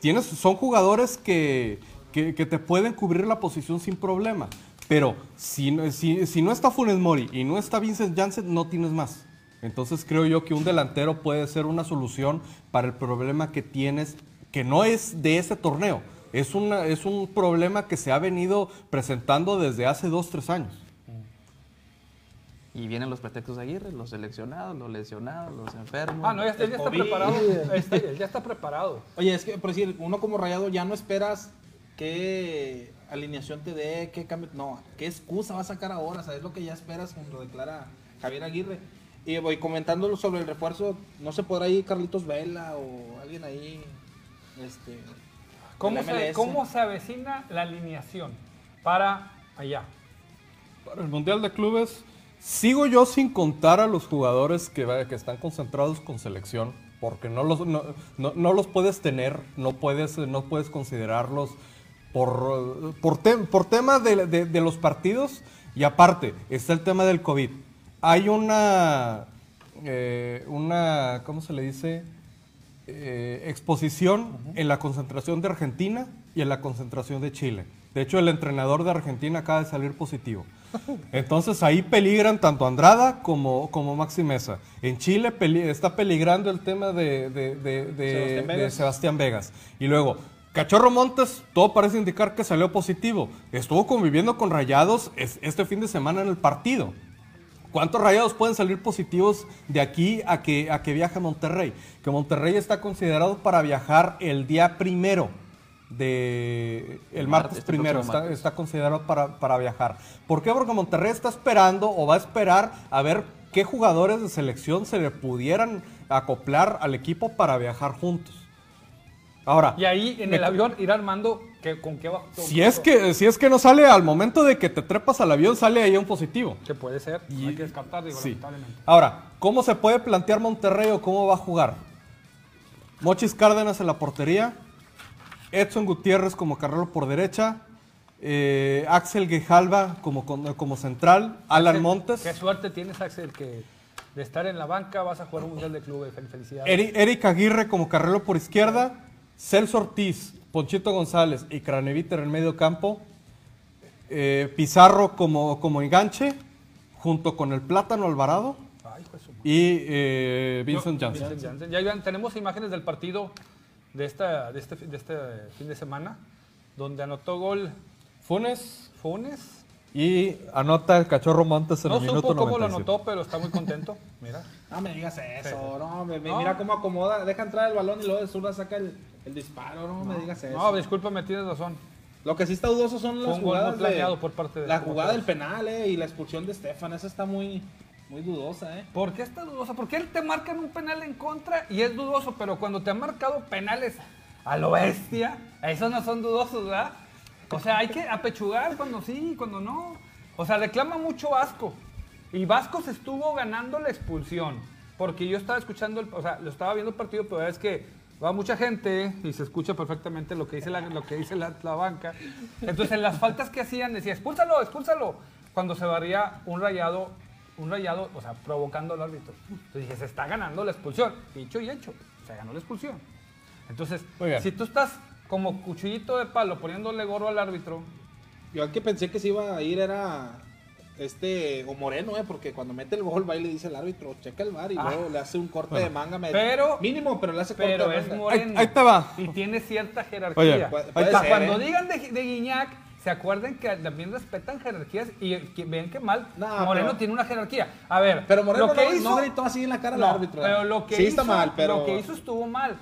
Tienes, son jugadores que, que- te pueden cubrir la posición sin problema. Pero si, no- está Funes Mori y no está Vincent Janssen, no tienes más. Entonces creo yo que un delantero puede ser una solución para el problema que tienes, que no es de ese torneo. Es, es un problema que se ha venido presentando desde hace dos, tres años. Y vienen los pretextos de Aguirre, los seleccionados, los lesionados, los enfermos. Ah, no, ya está, ya está preparado. [laughs] Está- ya está preparado. Oye, es que, por decir, uno como rayado ya no esperas qué alineación te dé, qué cambio. No, qué excusa va a sacar ahora, ¿sabes lo que ya esperas cuando declara Javier Aguirre? Y voy comentándolo sobre el refuerzo, no se podrá ir Carlitos Vela o alguien ahí. Este, ¿Cómo se? ¿Cómo se avecina la alineación para allá? Para el Mundial de Clubes, sigo yo sin contar a los jugadores que, están concentrados con selección, porque no los, no, no- no los puedes tener, no puedes, no puedes considerarlos por, por, tem- por tema de, de- de los partidos y aparte está el tema del COVID. Hay una, eh, una ¿cómo se le dice? eh, exposición en la concentración de Argentina y en la concentración de Chile. De hecho, el entrenador de Argentina acaba de salir positivo. Entonces ahí peligran tanto Andrada como, como Maxi Mesa. En Chile peli- está peligrando el tema de, de- Sebastián de Vegas. Sebastián Vegas. Y luego, Cachorro Montes, todo parece indicar que salió positivo. Estuvo conviviendo con Rayados es- este fin de semana en el partido. ¿Cuántos rayados pueden salir positivos de aquí a que, a que viaje a Monterrey? Que Monterrey está considerado para viajar el día primero de... El martes Este primero está, martes. está considerado para, para viajar. ¿Por qué? Porque Monterrey está esperando o va a esperar a ver qué jugadores de selección se le pudieran acoplar al equipo para viajar juntos. Ahora, Y ahí en me- el avión ir armando que, con qué va. si es, que, si es que no sale al momento de que te trepas al avión, sale ahí un positivo. Que puede ser. Y- hay que descartar, digo, Sí. lamentablemente. Ahora, ¿cómo se puede plantear Monterrey o cómo va a jugar? Mochis Cárdenas en la portería, Edson Gutiérrez como carrero por derecha, eh, Axel Guejalba como, como central, Alan Axel, Montes, Qué suerte tienes, Axel, que de estar en la banca vas a jugar un mundial de clubes. Fel- Felicidades. Eri- Eric Aguirre como carrero por izquierda, Celso Ortiz, Ponchito González y Craneviter en medio campo, eh, Pizarro como, como enganche, junto con el Plátano Alvarado Ay, y eh, Vincent No, Janssen. Vincent Janssen. Ya iban- tenemos imágenes del partido de, esta, de, este, de este fin de semana, donde anotó gol Funes Funes. y anota el cachorro Montes en No el minuto supo cómo lo 97. anotó, pero está muy contento. [laughs] Mira. No me digas eso, no, me- me- No. mira cómo acomoda, deja entrar el balón y luego de zurda saca el, el disparo, no, me digas eso. No, discúlpame, tienes razón. Lo que sí está dudoso son las jugadas planeado por parte de- la de jugada del penal eh, y la expulsión de Stefan, esa está muy muy dudosa, eh. ¿Por qué está dudoso? Porque él te marcan un penal en contra y es dudoso, pero cuando te han marcado penales a lo bestia, esos no son dudosos, ¿verdad? O sea, hay que apechugar cuando sí y cuando no. O sea, reclama mucho Vasco. Y Vasco se estuvo ganando la expulsión. Porque yo estaba escuchando, o sea, lo estaba viendo el partido, pero es que va mucha gente y se escucha perfectamente lo que dice la, lo que dice la, la banca. Entonces, en las faltas que hacían, decía, expúlsalo, expúlsalo. Cuando se barría un rayado, un rayado, o sea, provocando al árbitro. Entonces dije, se está ganando la expulsión. Dicho y hecho, se ganó la expulsión. Entonces, si tú estás como cuchillito de palo poniéndole gorro al árbitro, Yo al que pensé que se iba a ir era este o Moreno, eh, porque cuando mete el gol va y le dice al árbitro, checa el bar y Ah. luego le hace un corte de manga medio- Pero- mínimo, pero le hace corte pero de es manga. moreno. Ahí- ahí te va. Y tiene cierta jerarquía. Oye, puede- O puede sea, ser, cuando ¿eh? digan de, de Guiñac, se acuerden que también respetan jerarquías y que ven que mal No, Moreno pero- tiene una jerarquía. A ver, Pero Moreno lo que no, hizo, no gritó así en la cara No, al árbitro. Pero lo que sí hizo, está mal, pero lo que hizo estuvo mal.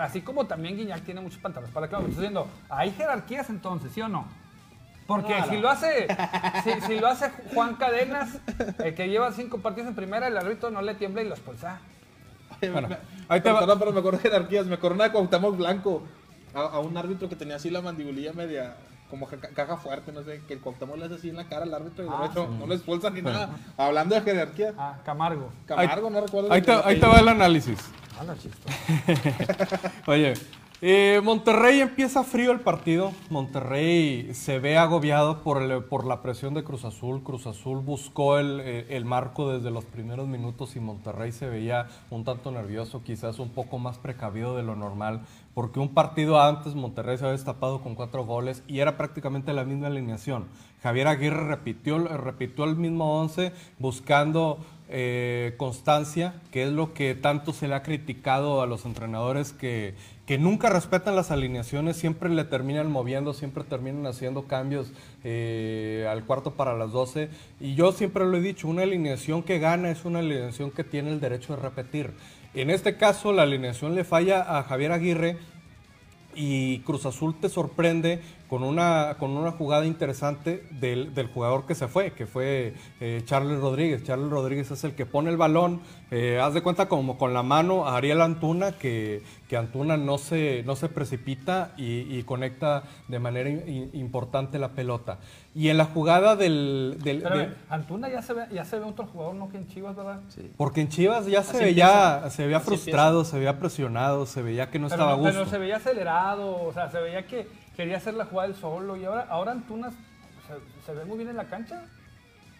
Así como también Guiñac tiene muchos pantalones para claro. Estoy diciendo, hay jerarquías entonces, ¿sí o no? Porque si lo hace [laughs] si, si lo hace Juan Cadenas, el que lleva cinco partidos en primera, el árbitro no le tiembla y lo expulsa. Bueno, ahí te va. Perdón, pero me acuerdo de jerarquías. Me acuerdo de Cuauhtémoc Blanco. A, a un árbitro que tenía así la mandibulilla media. Como ca- caja fuerte, no sé. Que el Cuauhtémoc le hace así en la cara al árbitro y Ah, de hecho no lo expulsan ni nada. Hablando de jerarquía. Ah, Camargo. Camargo, no recuerdo. Ahí el ahí te va el análisis. Chisto. [laughs] Oye, eh, Monterrey empieza frío el partido. Monterrey se ve agobiado por, el- por la presión de Cruz Azul. Cruz Azul buscó el, eh, el marco desde los primeros minutos y Monterrey se veía un tanto nervioso, quizás un poco más precavido de lo normal, porque un partido antes Monterrey se había destapado con cuatro goles y era prácticamente la misma alineación. Javier Aguirre repitió, repitió el mismo once buscando eh, constancia, que es lo que tanto se le ha criticado a los entrenadores que, que nunca respetan las alineaciones, siempre le terminan moviendo, siempre terminan haciendo cambios eh, al cuarto para las 12. Y yo siempre lo he dicho, una alineación que gana es una alineación que tiene el derecho de repetir. En este caso, la alineación le falla a Javier Aguirre y Cruz Azul te sorprende con una, con una jugada interesante del, del jugador que se fue, que fue eh, Charles Rodríguez. Charles Rodríguez es el que pone el balón, eh, haz de cuenta como con la mano a Ariel Antuna, que, que Antuna no se, no se precipita y, conecta de manera importante la pelota. Y en la jugada del... del- de- Antuna ya se, ve, ya se ve otro jugador, no que en Chivas, ¿verdad? Sí. porque en Chivas ya se Así veía, se veía Así frustrado, se veía presionado, se veía que no pero, estaba a gusto. pero se veía acelerado, o sea, se veía que quería hacer la jugada él solo. Y ahora, ahora Antuna se, se ve muy bien en la cancha.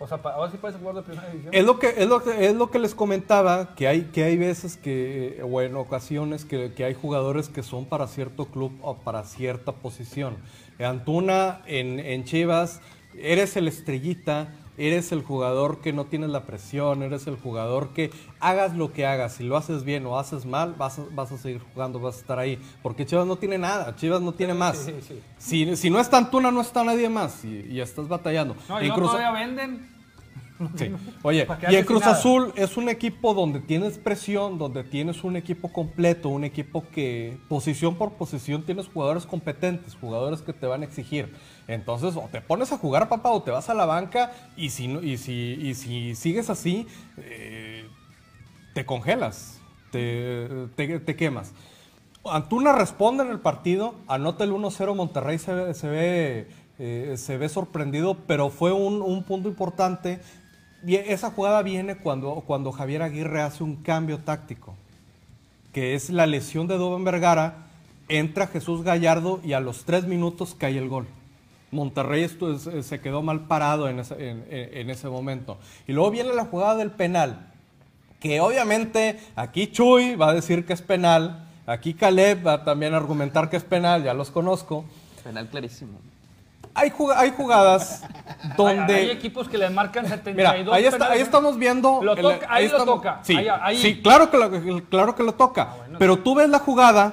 O sea, ahora sí puede ser jugador de primera división. Es lo que es lo que es lo que les comentaba que hay que hay veces que o en ocasiones que, que hay jugadores que son para cierto club o para cierta posición. Antuna en, en Chivas eres el estrellita, eres el jugador que no tienes la presión, eres el jugador que hagas lo que hagas, si lo haces bien o haces mal, vas a, vas a seguir jugando, vas a estar ahí, porque Chivas no tiene nada, Chivas no tiene más. sí, sí. Si, si no está Antuna, no está nadie más y, y estás batallando. no, y En no, Cruz- todavía venden. Sí. Oye, y el Cruz nada. Azul es un equipo donde tienes presión, donde tienes un equipo completo, un equipo que posición por posición tienes jugadores competentes, jugadores que te van a exigir. Entonces, o te pones a jugar, papá, o te vas a la banca y si, no- y si, y si sigues así, eh, te congelas, te, te- te quemas. Antuna responde en el partido, anota el 1-0, Monterrey se ve, se ve, eh, se ve sorprendido, pero fue un, un punto importante. Esa jugada viene cuando, cuando Javier Aguirre hace un cambio táctico, que es la lesión de Doven Vergara, entra Jesús Gallardo y a los tres minutos cae el gol. Monterrey estu- se- se quedó mal parado en ese, en- ese momento. Y luego viene la jugada del penal, que obviamente aquí Chuy va a decir que es penal, aquí Caleb va también a argumentar que es penal, ya los conozco. Penal clarísimo. Hay, juga- hay jugadas [laughs] donde... Hay, hay equipos que le marcan 72 Mira, ahí, está- ahí estamos viendo. Lo el- toca- ahí lo toca. Sí, Ahí- ahí. sí, claro que lo, claro que lo toca. bueno. pero tú ves la jugada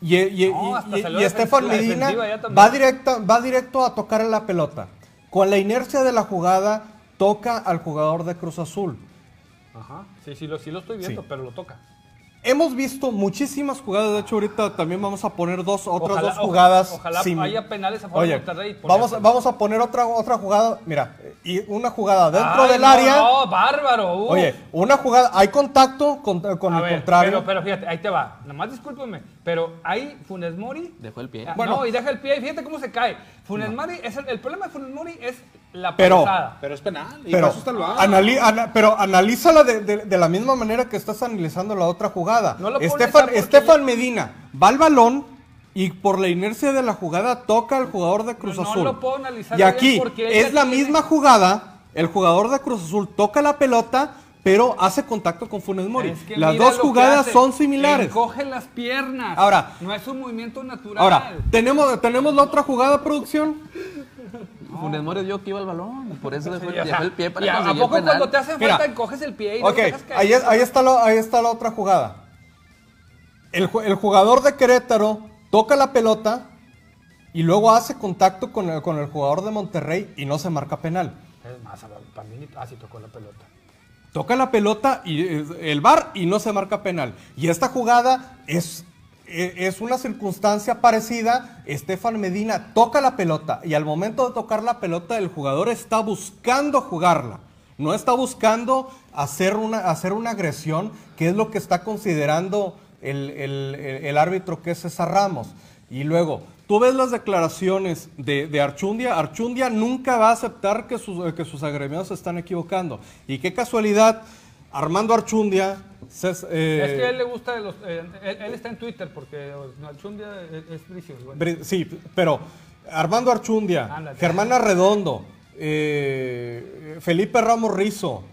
y, y, No, y- Estefan Medina va, directa, va directo a tocar la pelota. Con la inercia de la jugada, toca al jugador de Cruz Azul. Ajá. Sí, sí, lo, sí lo estoy viendo, Sí. pero lo toca. Hemos visto muchísimas jugadas, de hecho ahorita también vamos a poner dos, otras Ojalá- dos jugadas. ojalá haya penales a favor de Oye, Monterrey Vamos, vamos a poner otra, otra jugada, mira, y una jugada dentro Ay, del no, área. No, bárbaro. uh. Oye, una jugada, hay contacto con, con A el ver, contrario. Pero, pero fíjate, ahí te va. Nomás discúlpeme, pero ahí Funes Mori. Dejó el pie. Ah, Bueno. no, y deja el pie. y Fíjate cómo se cae. Funes Mori, es el, el problema de Funes Mori es la Pero-. Pero es penal. Y pero, anali- ana- pero analízala de, de- de la misma manera que estás analizando la otra jugada. No Estefan, Estefan Medina va al balón y por la inercia de la jugada toca al jugador de Cruz No, no Azul. lo puedo analizar y aquí es la tiene- misma jugada, el jugador de Cruz Azul toca la pelota, pero hace contacto con Funes Mori. Es que Las dos jugadas son similares. Encoge las piernas. Ahora- No es un movimiento natural. Ahora, ¿tenemos, ¿tenemos la otra jugada, producción? [laughs] Funes Mori vio que iba el balón. Por eso dejó, dejó el pie para a- ¿A conseguir el poco penal. cuando te hacen Mira. falta encoges el pie y no Ok, te dejas caer? ahí, es- ahí está la, ahí está la otra jugada. El, ju- el jugador de Querétaro toca la pelota y luego hace contacto con el, con el jugador de Monterrey y no se marca penal. Es más, para mí, así tocó la pelota. Toca la pelota y el bar y no se marca penal. Y esta jugada es es una circunstancia parecida. Estefan Medina toca la pelota y al momento de tocar la pelota el jugador está buscando jugarla. No está buscando hacer una, hacer una agresión, que es lo que está considerando el, el- el- el árbitro que es César Ramos. Y luego, tú ves las declaraciones de, de Archundia. Archundia nunca va a aceptar que sus, que sus agremiados se están equivocando. Y qué casualidad, Armando Archundia... Eh, Es que a él le gusta, de los, eh, él, él está en Twitter porque no, Alchundia es, bricio, bueno. Sí, pero Armando Archundia, Ándale. Germana Redondo, eh, Felipe Ramos Rizo,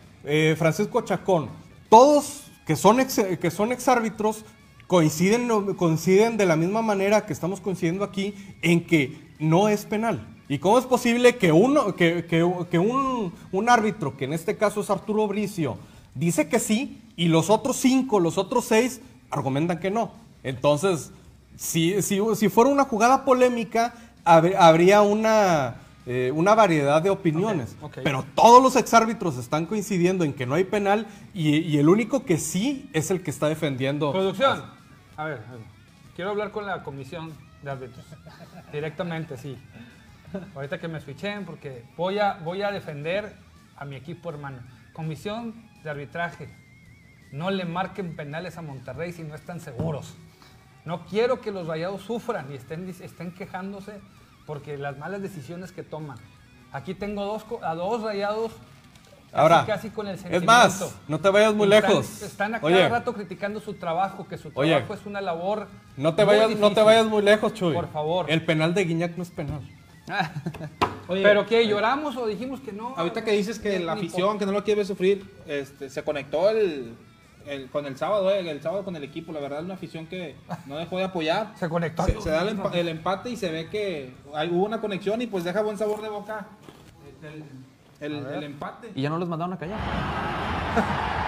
Francisco Chacón, todos que son ex, que son exárbitros coinciden, coinciden de la misma manera que estamos coincidiendo aquí en que no es penal. ¿Y cómo es posible que, uno, que, que- que un, un árbitro, que en este caso es Arturo Bricio, dice que sí y los otros cinco, los otros seis argumentan que no? Entonces, si, si, si fuera una jugada polémica, hab- habría una, eh, una variedad de opiniones. Pero todos los exárbitros están coincidiendo en que no hay penal y, y el único que sí es el que está defendiendo. Producción. A ver, a ver, quiero hablar con la comisión de árbitros. Directamente, sí. Ahorita que me switchen porque voy a, voy a defender a mi equipo hermano. Comisión de arbitraje. No le marquen penales a Monterrey si no están seguros. No quiero que los rayados sufran y estén, estén quejándose porque las malas decisiones que toman. Aquí tengo dos, a dos rayados casi, Ahora, casi con el es sentimiento. más, no te vayas muy Están- lejos. Están a Oye. cada rato criticando su trabajo, que su Oye. trabajo es una labor. No te, vayas, no te vayas muy lejos, Chuy. Por favor. El penal de Guiñac no es penal. Oye, Pero que lloramos o dijimos que no. Ahorita que dices que Ni la afición, que no lo quiere sufrir, este, se conectó el, el- con el sábado, eh, el sábado con el equipo. La verdad, es una afición que no dejó de apoyar. Se conectó. Se, se da el, empa- el empate y se ve que hay, hubo una conexión y pues deja buen sabor de boca el, el- el empate. Y ya no los mandaron a callar. [laughs]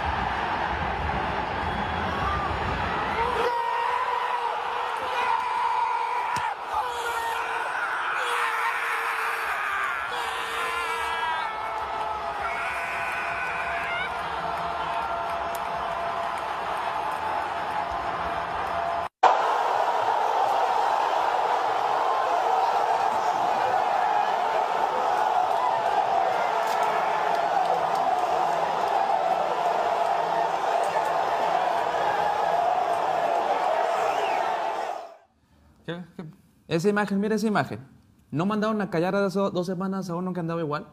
Esa imagen, mira esa imagen. ¿No mandaron a callar hace dos semanas a uno que andaba igual?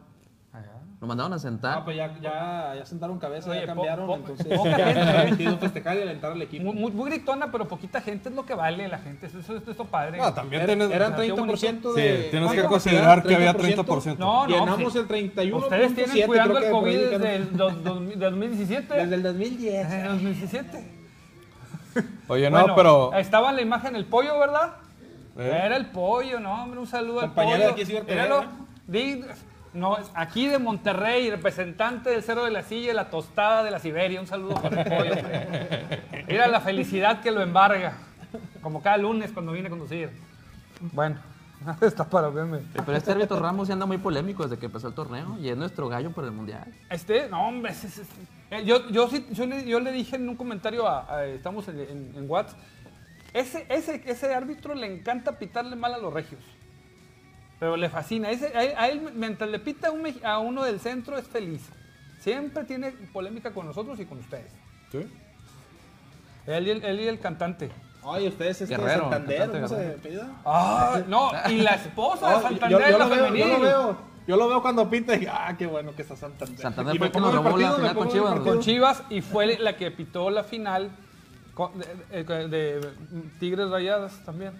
Lo mandaron a sentar. Ah, pues ya, ya, ya sentaron cabeza, Oye, ya po- cambiaron, po- entonces poca gente, está ¿eh? festejar y alentar al equipo. Muy, muy- muy gritona, pero poquita gente es lo que vale la gente. Eso, es lo padre. No, también Era- tienes, eran qué 30% Sí, de... tienes que considerar que había 30%. 30%. No, no. Llenamos sí. el 31. Ustedes tienen cuidando el COVID desde el dos- dos- del 2017. Desde el 2010. Desde el 2017. Oye, no, Bueno, pero. Estaba en la imagen el pollo, ¿verdad? ¿Eh? Era el pollo, no, hombre, un saludo Compañero al de pollo. aquí, Míralo, Pereira. di- no, aquí de Monterrey, representante del Cerro de la Silla, la tostada de la Siberia. Un saludo para el pollo. hombre. [laughs] Mira la felicidad que lo embarga. Como cada lunes cuando viene a conducir. Bueno, [laughs] está para verme. Pero este árbitro Ramos ya anda muy polémico desde que empezó el torneo y es nuestro gallo por el mundial. Este, no, hombre, eh, yo, yo, sí, yo, le, yo le dije en un comentario, a, a- estamos en, en, en WhatsApp, ese, ese, ese árbitro le encanta pitarle mal a los regios. Pero le fascina. Ese, a, él, a él, mientras le pita a, un a uno del centro, es feliz. Siempre tiene polémica con nosotros y con ustedes. ¿Sí? Él y el, él y el cantante. Ay, ustedes este Guerrero, Santander, ¿cómo se pida? Ah, no, y la esposa de Santander, yo, yo la lo veo, yo lo veo. Yo lo veo cuando pinta y ah, qué bueno que está Santander. Santander Y fue me que nos robó la final con Chivas, con Chivas y fue la que pitó la final de, de- de Tigres Rayadas también.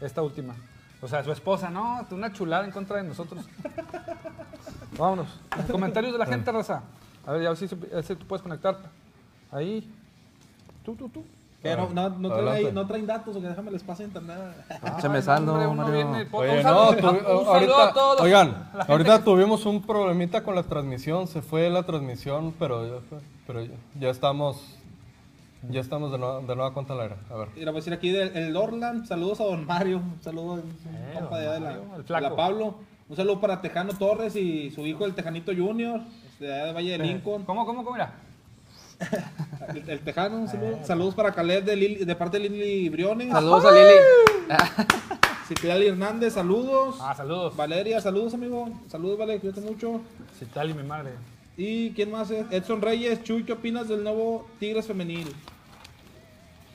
Esta última. O sea, su esposa, no, una chulada en contra de nosotros. [laughs] Vámonos. [laughs] Comentarios de la gente, raza. A ver, ya si, si tú puedes conectar. Ahí. Tú, tú, tú. Que no, no, no, traen, Adelante. ahí- no traen datos o que déjame les pasen internet. Échame Ay, saldo, ahorita, a todos oigan, ahorita que- tuvimos un problemita con la transmisión, se fue la transmisión, pero ya, fue- pero ya, ya estamos, ya estamos de nueva, de nueva cuenta al aire. A ver. Y voy a decir aquí del el Dorland, saludos a don Mario, un saludo a Eh, compa de de la, Mario, el de flaco. la Pablo. Un saludo para Tejano Torres y su hijo el Tejanito Junior, de allá de Valle de Lincoln. ¿Cómo, cómo, cómo era? [laughs] El, el Tejano, un saludo. Saludos para Caled de, Lili- de parte de Lili Briones. Saludos a Lili. [laughs] Citlali Hernández, saludos. Ah, saludos. Valeria, saludos, amigo. Saludos, Vale, cuídate mucho. Y mi madre. ¿Y quién más es? Edson Reyes, Chuy, ¿qué opinas del nuevo Tigres Femenil?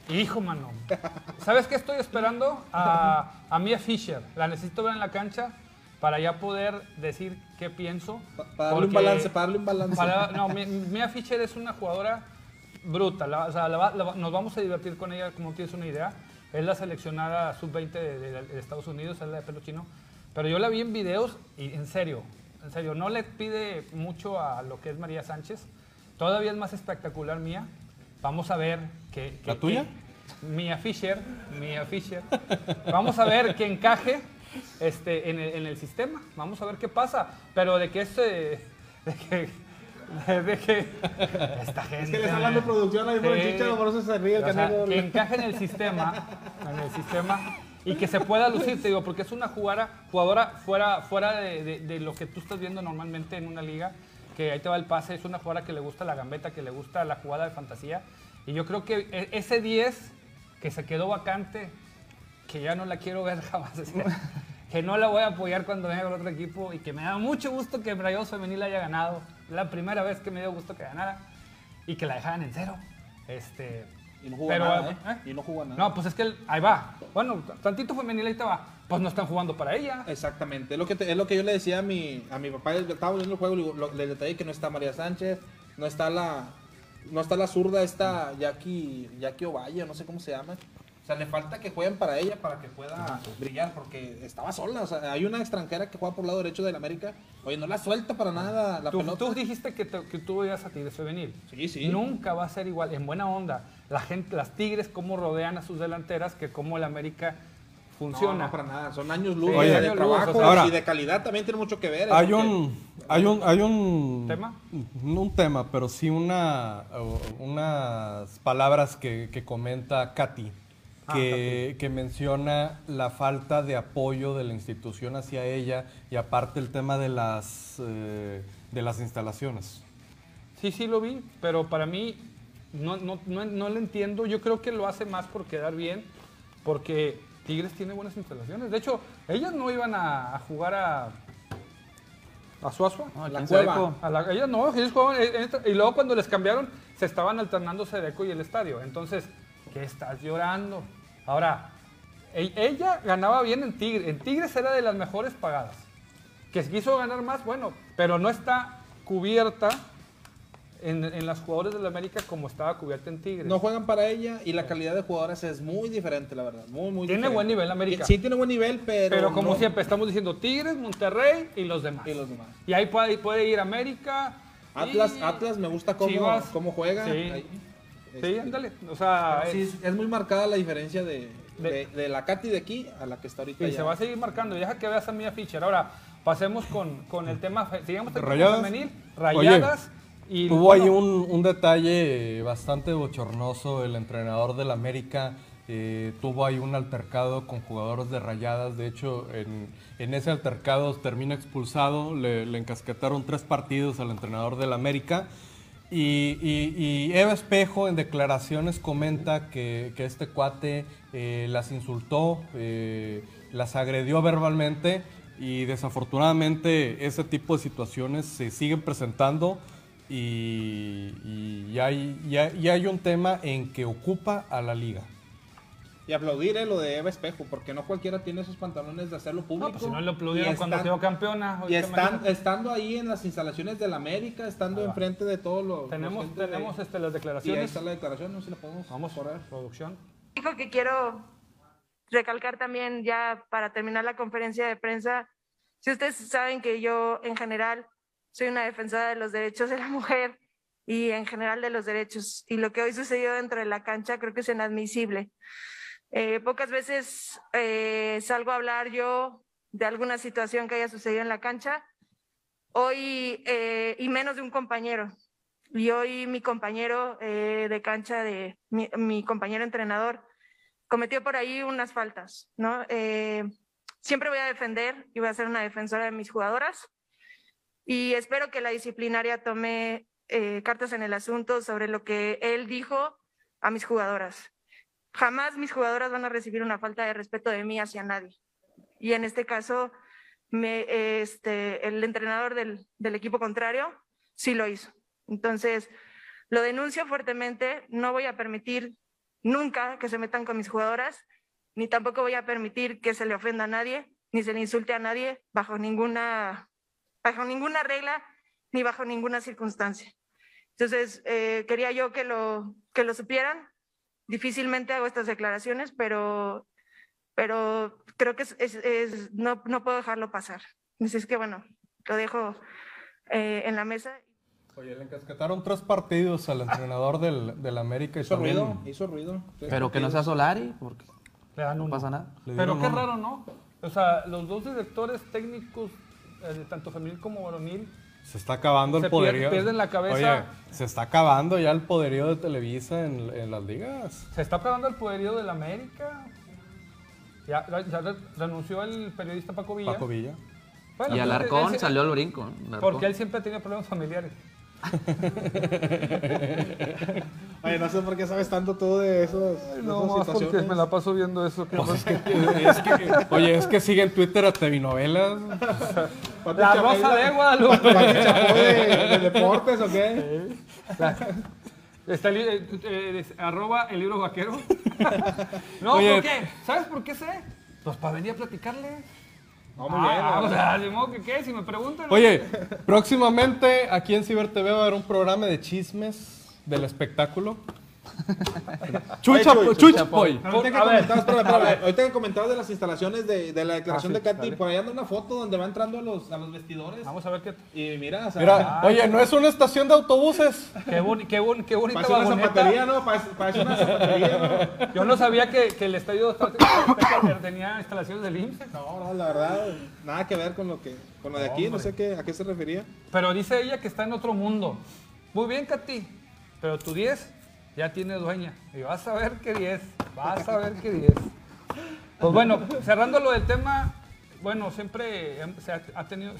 Hijo, mano. ¿Sabes qué estoy esperando? A, a Mia Fisher. La necesito ver en la cancha para ya poder decir qué pienso. Pa- para darle un balance, para darle un balance. para- no, Mi- Mia Fisher es una jugadora bruta. la- o sea, la la nos vamos a divertir con ella, como tienes una idea. Es la seleccionada sub-20 de, de- de Estados Unidos, es la de pelo chino. Pero yo la vi en videos y en serio, en serio, no le pide mucho a lo que es María Sánchez. Todavía es más espectacular Mía. Vamos a ver que... que- ¿La tuya? que- Mia Fisher, Mia Fisher. Vamos a ver que encaje este, en, el, en el sistema. Vamos a ver qué pasa. Pero de que este... De que... De que... Esta gente... Es que le está hablando producción ahí por el chicharo, por eso se ríe el O sea, que encaje en el sistema, en el sistema y que se pueda lucir, te digo, porque es una jugadora, jugadora fuera, fuera de, de- lo que tú estás viendo normalmente en una liga, que ahí te va el pase, es una jugadora que le gusta la gambeta, que le gusta la jugada de fantasía. Y yo creo que e- ese 10 que se quedó vacante, que ya no la quiero ver [laughs] jamás, sea, que no la voy a apoyar cuando venga el otro equipo y que me da mucho gusto que Rayados Femenil haya ganado. La primera vez que me dio gusto que ganara y que la dejaran en cero. Este, Y no jugó pero, nada, ¿eh? ¿eh? Y no jugó nada. No, pues es que el- ahí va. Bueno, tantito femenil ahí te va. Pues no están jugando para ella. Exactamente, es lo que, te- es lo que yo le decía a mi, a mi papá, estaba viendo el juego, lo- le detallé que no está María Sánchez, no está la, no está la zurda esta Jackie, Jackie Ovalle, no sé cómo se llama. O sea, le falta que jueguen para ella para que pueda brillar, porque estaba sola. O sea, hay una extranjera que juega por el lado derecho del América. Oye, no la suelta para nada la Tú, pelota. tú dijiste que, te- que tú veías a Tigres femenil. Sí, sí. Nunca va a ser igual. En buena onda. La gente, las Tigres, cómo rodean a sus delanteras, que cómo el América funciona. no, para nada. Son años luz Sí, de, años luz, trabajo o sea, ahora- y de calidad también tiene mucho que ver. Hay un, hay un, hay un ¿Tema? No un tema, pero sí una, unas palabras que, que comenta Katy, Ah, que, que menciona la falta de apoyo de la institución hacia ella y aparte el tema de las, eh, de las instalaciones. Sí, sí lo vi, pero para mí no, no, no, no lo entiendo. Yo creo que lo hace más por quedar bien, porque Tigres tiene buenas instalaciones. De hecho, ellas no iban a, a jugar a, a Suazua. No, La ¿quién cueva. A la- ellas no, ellos jugaban en esta- y luego cuando les cambiaron, se estaban alternando Sedeco y el estadio. Entonces, ¿qué estás llorando? Ahora, e- ella ganaba bien en Tigres. En Tigres era de las mejores pagadas. Que quiso ganar más, bueno, pero no está cubierta en, en las jugadores de la América como estaba cubierta en Tigres. No juegan para ella y la calidad de jugadoras es muy diferente, la verdad. Muy, muy Tiene diferente. buen nivel América. Sí, tiene buen nivel, pero. pero como no- siempre, estamos diciendo Tigres, Monterrey y los demás. Y los demás. Y ahí puede, puede ir América. Atlas, y Atlas me gusta cómo, Chivas. cómo juega. Sí. Ahí. Sí, Este, ándale. O sea, sí, es- muy marcada la diferencia de, De- de, de la Katy de aquí a la que está ahorita. y ya. se va a seguir marcando. Deja que veas a Mia Fischer. Ahora, pasemos con, con el tema. Sigamos con el femenil. Rayadas. y Hubo ahí un, un detalle bastante bochornoso. El entrenador del América eh, tuvo ahí un altercado con jugadores de rayadas. De hecho, en, en ese altercado termina expulsado. Le, le encasquetaron tres partidos al entrenador del América. Y, Eva Espejo en declaraciones comenta que, este cuate eh, las insultó, eh, las agredió verbalmente y desafortunadamente ese tipo de situaciones se siguen presentando y, y hay un tema en que ocupa a la liga. Y aplaudir eh, lo de Eva Espejo, porque no cualquiera tiene esos pantalones de hacerlo público. no, pues si no lo aplaudieron Y cuando están- quedó campeona. Y están, estando ahí en las instalaciones del América, estando va. enfrente de todos los. tenemos los de- tenemos este, las Y ahí declaraciones. está la declaración, no sé si la podemos Vamos, correr. producción. Dijo que quiero recalcar también ya para terminar la conferencia de prensa, si ustedes saben que yo en general soy una defensora de los derechos de la mujer y en general de los derechos y lo que hoy sucedió dentro de la cancha creo que es inadmisible. Eh, pocas veces eh, salgo a hablar yo de alguna situación que haya sucedido en la cancha, hoy eh, y menos de un compañero. Y hoy mi compañero de cancha, de mi, mi compañero entrenador, cometió por ahí unas faltas, ¿no? Siempre voy a defender y voy a ser una defensora de mis jugadoras y espero que la disciplinaria tome cartas en el asunto sobre lo que él dijo a mis jugadoras. Jamás mis jugadoras van a recibir una falta de respeto de mí hacia nadie. Y en este caso, este, el entrenador del, equipo contrario sí lo hizo. Entonces, lo denuncio fuertemente, no voy a permitir nunca que se metan con mis jugadoras, ni tampoco voy a permitir que se le ofenda a nadie, ni se le insulte a nadie bajo ninguna, regla, ni bajo ninguna circunstancia. Entonces, eh, quería yo que lo supieran. Difícilmente hago estas declaraciones, pero, pero creo que es, es- es- no, no puedo dejarlo pasar. Así es que, bueno, lo dejo eh, en la mesa. Oye, le encasquetaron tres partidos al entrenador del, del América. y Hizo también ruido, hizo ruido. Pero que no sea Solari, porque Le dan no pasa nada. le Pero qué uno. raro, ¿no? O sea, los dos directores técnicos, eh, tanto femenil como varonil, Se está acabando Se el poderío. pier- pierden la cabeza. Oye, se está acabando ya el poderío de Televisa en, en las ligas. se está pegando el poderío del América. Ya, ya re- renunció el periodista Paco Villa. Paco Villa. Bueno, y pues, Alarcón él- salió al brinco. Porque él siempre ha tenido problemas familiares. [laughs] Oye, no sé por qué sabes tanto tú de esos. No, más porque me la paso viendo eso. [laughs] ¿qué pasa? Es que- oye, es que sigue en Twitter a Tevinovelas. [laughs] Pati La Chapoy, Rosa de Guadalupe. De, de deportes o qué? Está el, eh, eh, arroba el libro vaquero. no, Oye. ¿por qué? ¿Sabes por qué sé? Pues para venir a platicarle. No, muy bien. Ah, la o verdad. sea, de modo que qué, si me preguntan. Oye, próximamente aquí en Ciber TV va a haber un programa de chismes del espectáculo. [laughs] Chucha, Chuy, Chucha Boy. Ahorita que, A ver. comentabas, espérame, espérame, ahorita que comentabas de las instalaciones de, de la declaración Ah, sí, de Katy, dale. por ahí anda una foto donde va entrando a los, a los vestidores. Vamos a ver qué. Y mira, o sea, Mira, oye, no es una estación de autobuses. Qué, boni- qué, boni- qué bonita parece una vagoneta. zapatería, ¿no? Parece, parece una zapatería, ¿no? [laughs] Yo no sabía que, que el estadio tenía instalaciones del IMSS. No, no, la verdad, nada que ver con lo que con lo de aquí, no sé qué, a qué se refería. Pero dice ella que está en otro mundo. Muy bien, Katy. Pero tu 10 ya tiene dueña. Y vas a ver qué 10. Vas a ver qué 10. Pues bueno, cerrando lo del tema, bueno, siempre hem- se ha, tenido,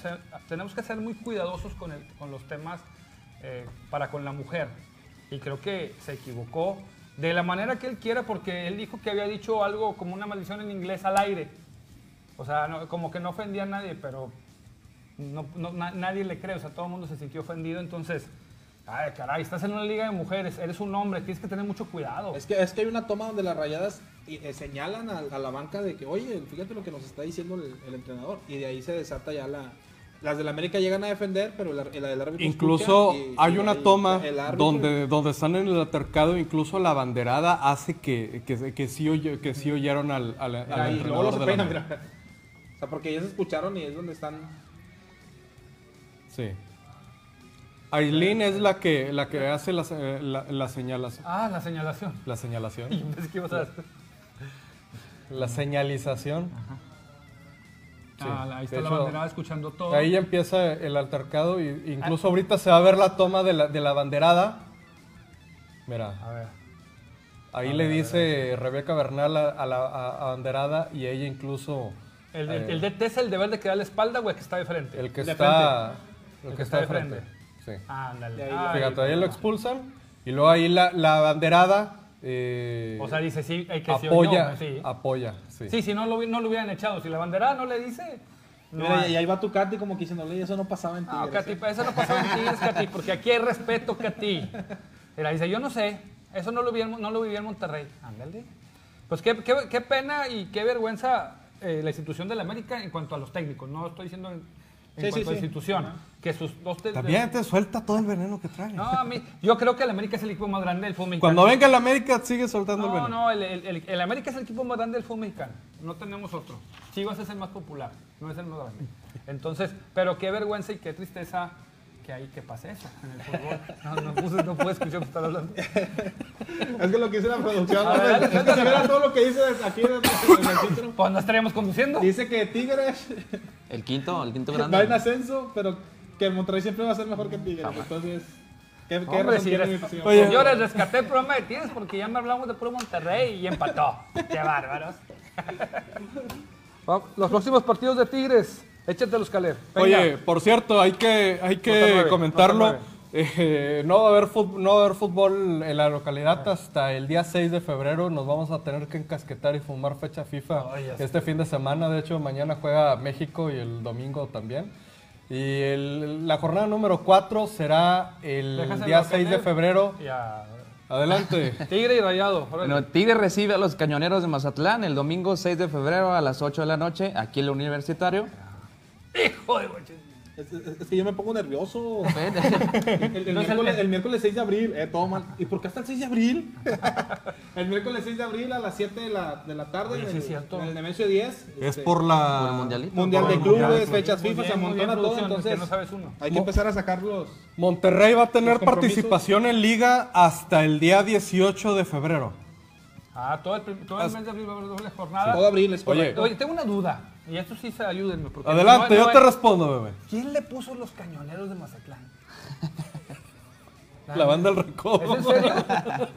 tenemos que ser muy cuidadosos con, el- con los temas eh, para con la mujer. Y creo que se equivocó de la manera que él quiera, porque él dijo que había dicho algo como una maldición en inglés al aire. O sea, como que no ofendía a nadie, pero no, no- na- nadie le cree, o sea, todo el mundo se sintió ofendido, entonces, ay, caray, estás en una liga de mujeres, eres un hombre, tienes que tener mucho cuidado. Es que, es que hay una toma donde las rayadas eh, señalan a, a la banca de que, oye, fíjate lo que nos está diciendo el, el entrenador. Y de ahí se desata ya la. Las del América llegan a defender, pero la, la del árbitro. Incluso y- hay y una toma el donde, donde están en el altercado, incluso la banderada hace que, que, que sí, oye- que sí oyeron al, al, al Mira, y luego entrenador los de la peinan, mira. O sea, porque ellos escucharon y es donde están. Sí. Aileen es la que, la que hace la, se- la, la señalación. Ah, la señalación. La señalación. [laughs] Y pensé que ibas a... La señalización. Ah, ahí está de la hecho, banderada escuchando todo. Ahí ya empieza el altercado y incluso ahorita se va a ver la toma de la, de la banderada. Mira, A ver. ahí le dice Rebeca Bernal a, a la a- banderada y ella incluso El, eh, el, es el deber de que da la espalda o el que está de frente. el que De está frente. el que está de frente. Sí. Ándale. Ay, Fíjate, ahí lo no. expulsan y luego ahí la, la banderada eh, O sea, dice sí, hay que apoya, oyó, sí. apoya, sí. Sí, si no lo, no lo hubieran echado. Si la banderada no le dice... No Mira, y ahí va tu Katy como que diciéndole, eso no pasaba en No, Tigres. Katy, pa- eso no pasó en Tigres, Katy, porque aquí hay respeto, Katy. Mira, dice, yo no sé, eso no lo viví en, no lo viví en Monterrey. Ándale. Pues qué, qué, qué pena y qué vergüenza eh, la institución de la América en cuanto a los técnicos. No estoy diciendo en, en Sí, cuanto sí, a sí. institución. Que sus dos... te- También te suelta todo el veneno que trae. No, a mí, yo creo que el América es el equipo más grande del fútbol mexicano. Cuando venga el América sigue soltando el No, veneno. no, el, el- el- el América es el equipo más grande del fútbol mexicano. No tenemos otro. Chivas es el más popular, no es el más grande. Entonces, pero qué vergüenza y qué tristeza que hay que pase eso en el fútbol. No, no, puse- no puedo escuchar que están hablando. Es que lo que dice la producción. A ver, dale, es que si viera todo lo que dice aquí en el, título. Pues no estaríamos conduciendo. Dice que Tigres El quinto, el quinto [laughs] va en grande. ascenso, pero que el Monterrey siempre va a ser mejor que Tigres. Entonces, ¿qué, qué Hombre, si eres-? Oye. Señores, rescaté el programa de Tigres porque ya me hablamos de puro Monterrey y empató. Qué bárbaros. Los próximos partidos de Tigres, échatelos, Caleb. Venga. Oye, por cierto, hay que, hay que comentarlo. Eh, no, va a haber fut- no va a haber fútbol en la localidad hasta el día 6 de febrero. Nos vamos a tener que encasquetar y fumar fecha FIFA este fin de semana. De hecho, mañana juega México y el domingo también. Y el- la jornada número 4 será el día a 6 de febrero. Ya. Adelante. [laughs] Tigre y Rayado. Bueno, Tigre recibe a los Cañoneros de Mazatlán el domingo 6 de febrero a las 8 de la noche, aquí en el Universitario. Hijo de. Es, es- es que yo me pongo nervioso. Ven. El, el miércoles, el miércoles 6 de abril, eh, todo mal. ¿Y por qué hasta el 6 de abril? [laughs] el miércoles 6 de abril a las 7 de la, de la tarde Oye, en, sí el, es cierto. en el Nemesio 10. es este, por Por el la... mundialito. Mundial de el clubes, mundial. fechas FIFA, bien, se amontona todo. Entonces, no sabes uno. hay que empezar a sacar los. Monterrey va a tener participación en liga hasta el día 18 de febrero. Ah, todo el, todo el mes de abril va a haber doble jornada. Todo abril, es Oye. correcto. Oye, tengo una duda. Y esto sí se ayúdenme. Porque Adelante, no- yo no te es- respondo, bebé. ¿Quién le puso los cañoneros de Mazatlán? La banda del ¿Es recodo. en serio?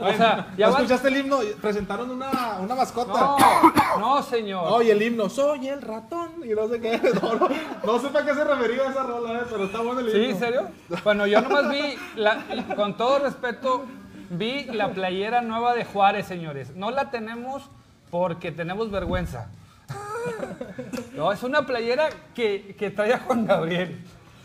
O sea, ya ¿No van... escuchaste el himno? Presentaron una, una mascota. No, no, señor. Oye, el himno, soy el ratón. Y no sé qué. [laughs] No, no, no sé para qué se refería esa rola, eh, pero está bueno el ¿Sí, himno. en serio? Bueno, yo nomás vi, la- con todo respeto, vi la playera nueva de Juárez, señores. No la tenemos porque tenemos vergüenza. No, es una playera que, que trae a Juan Gabriel.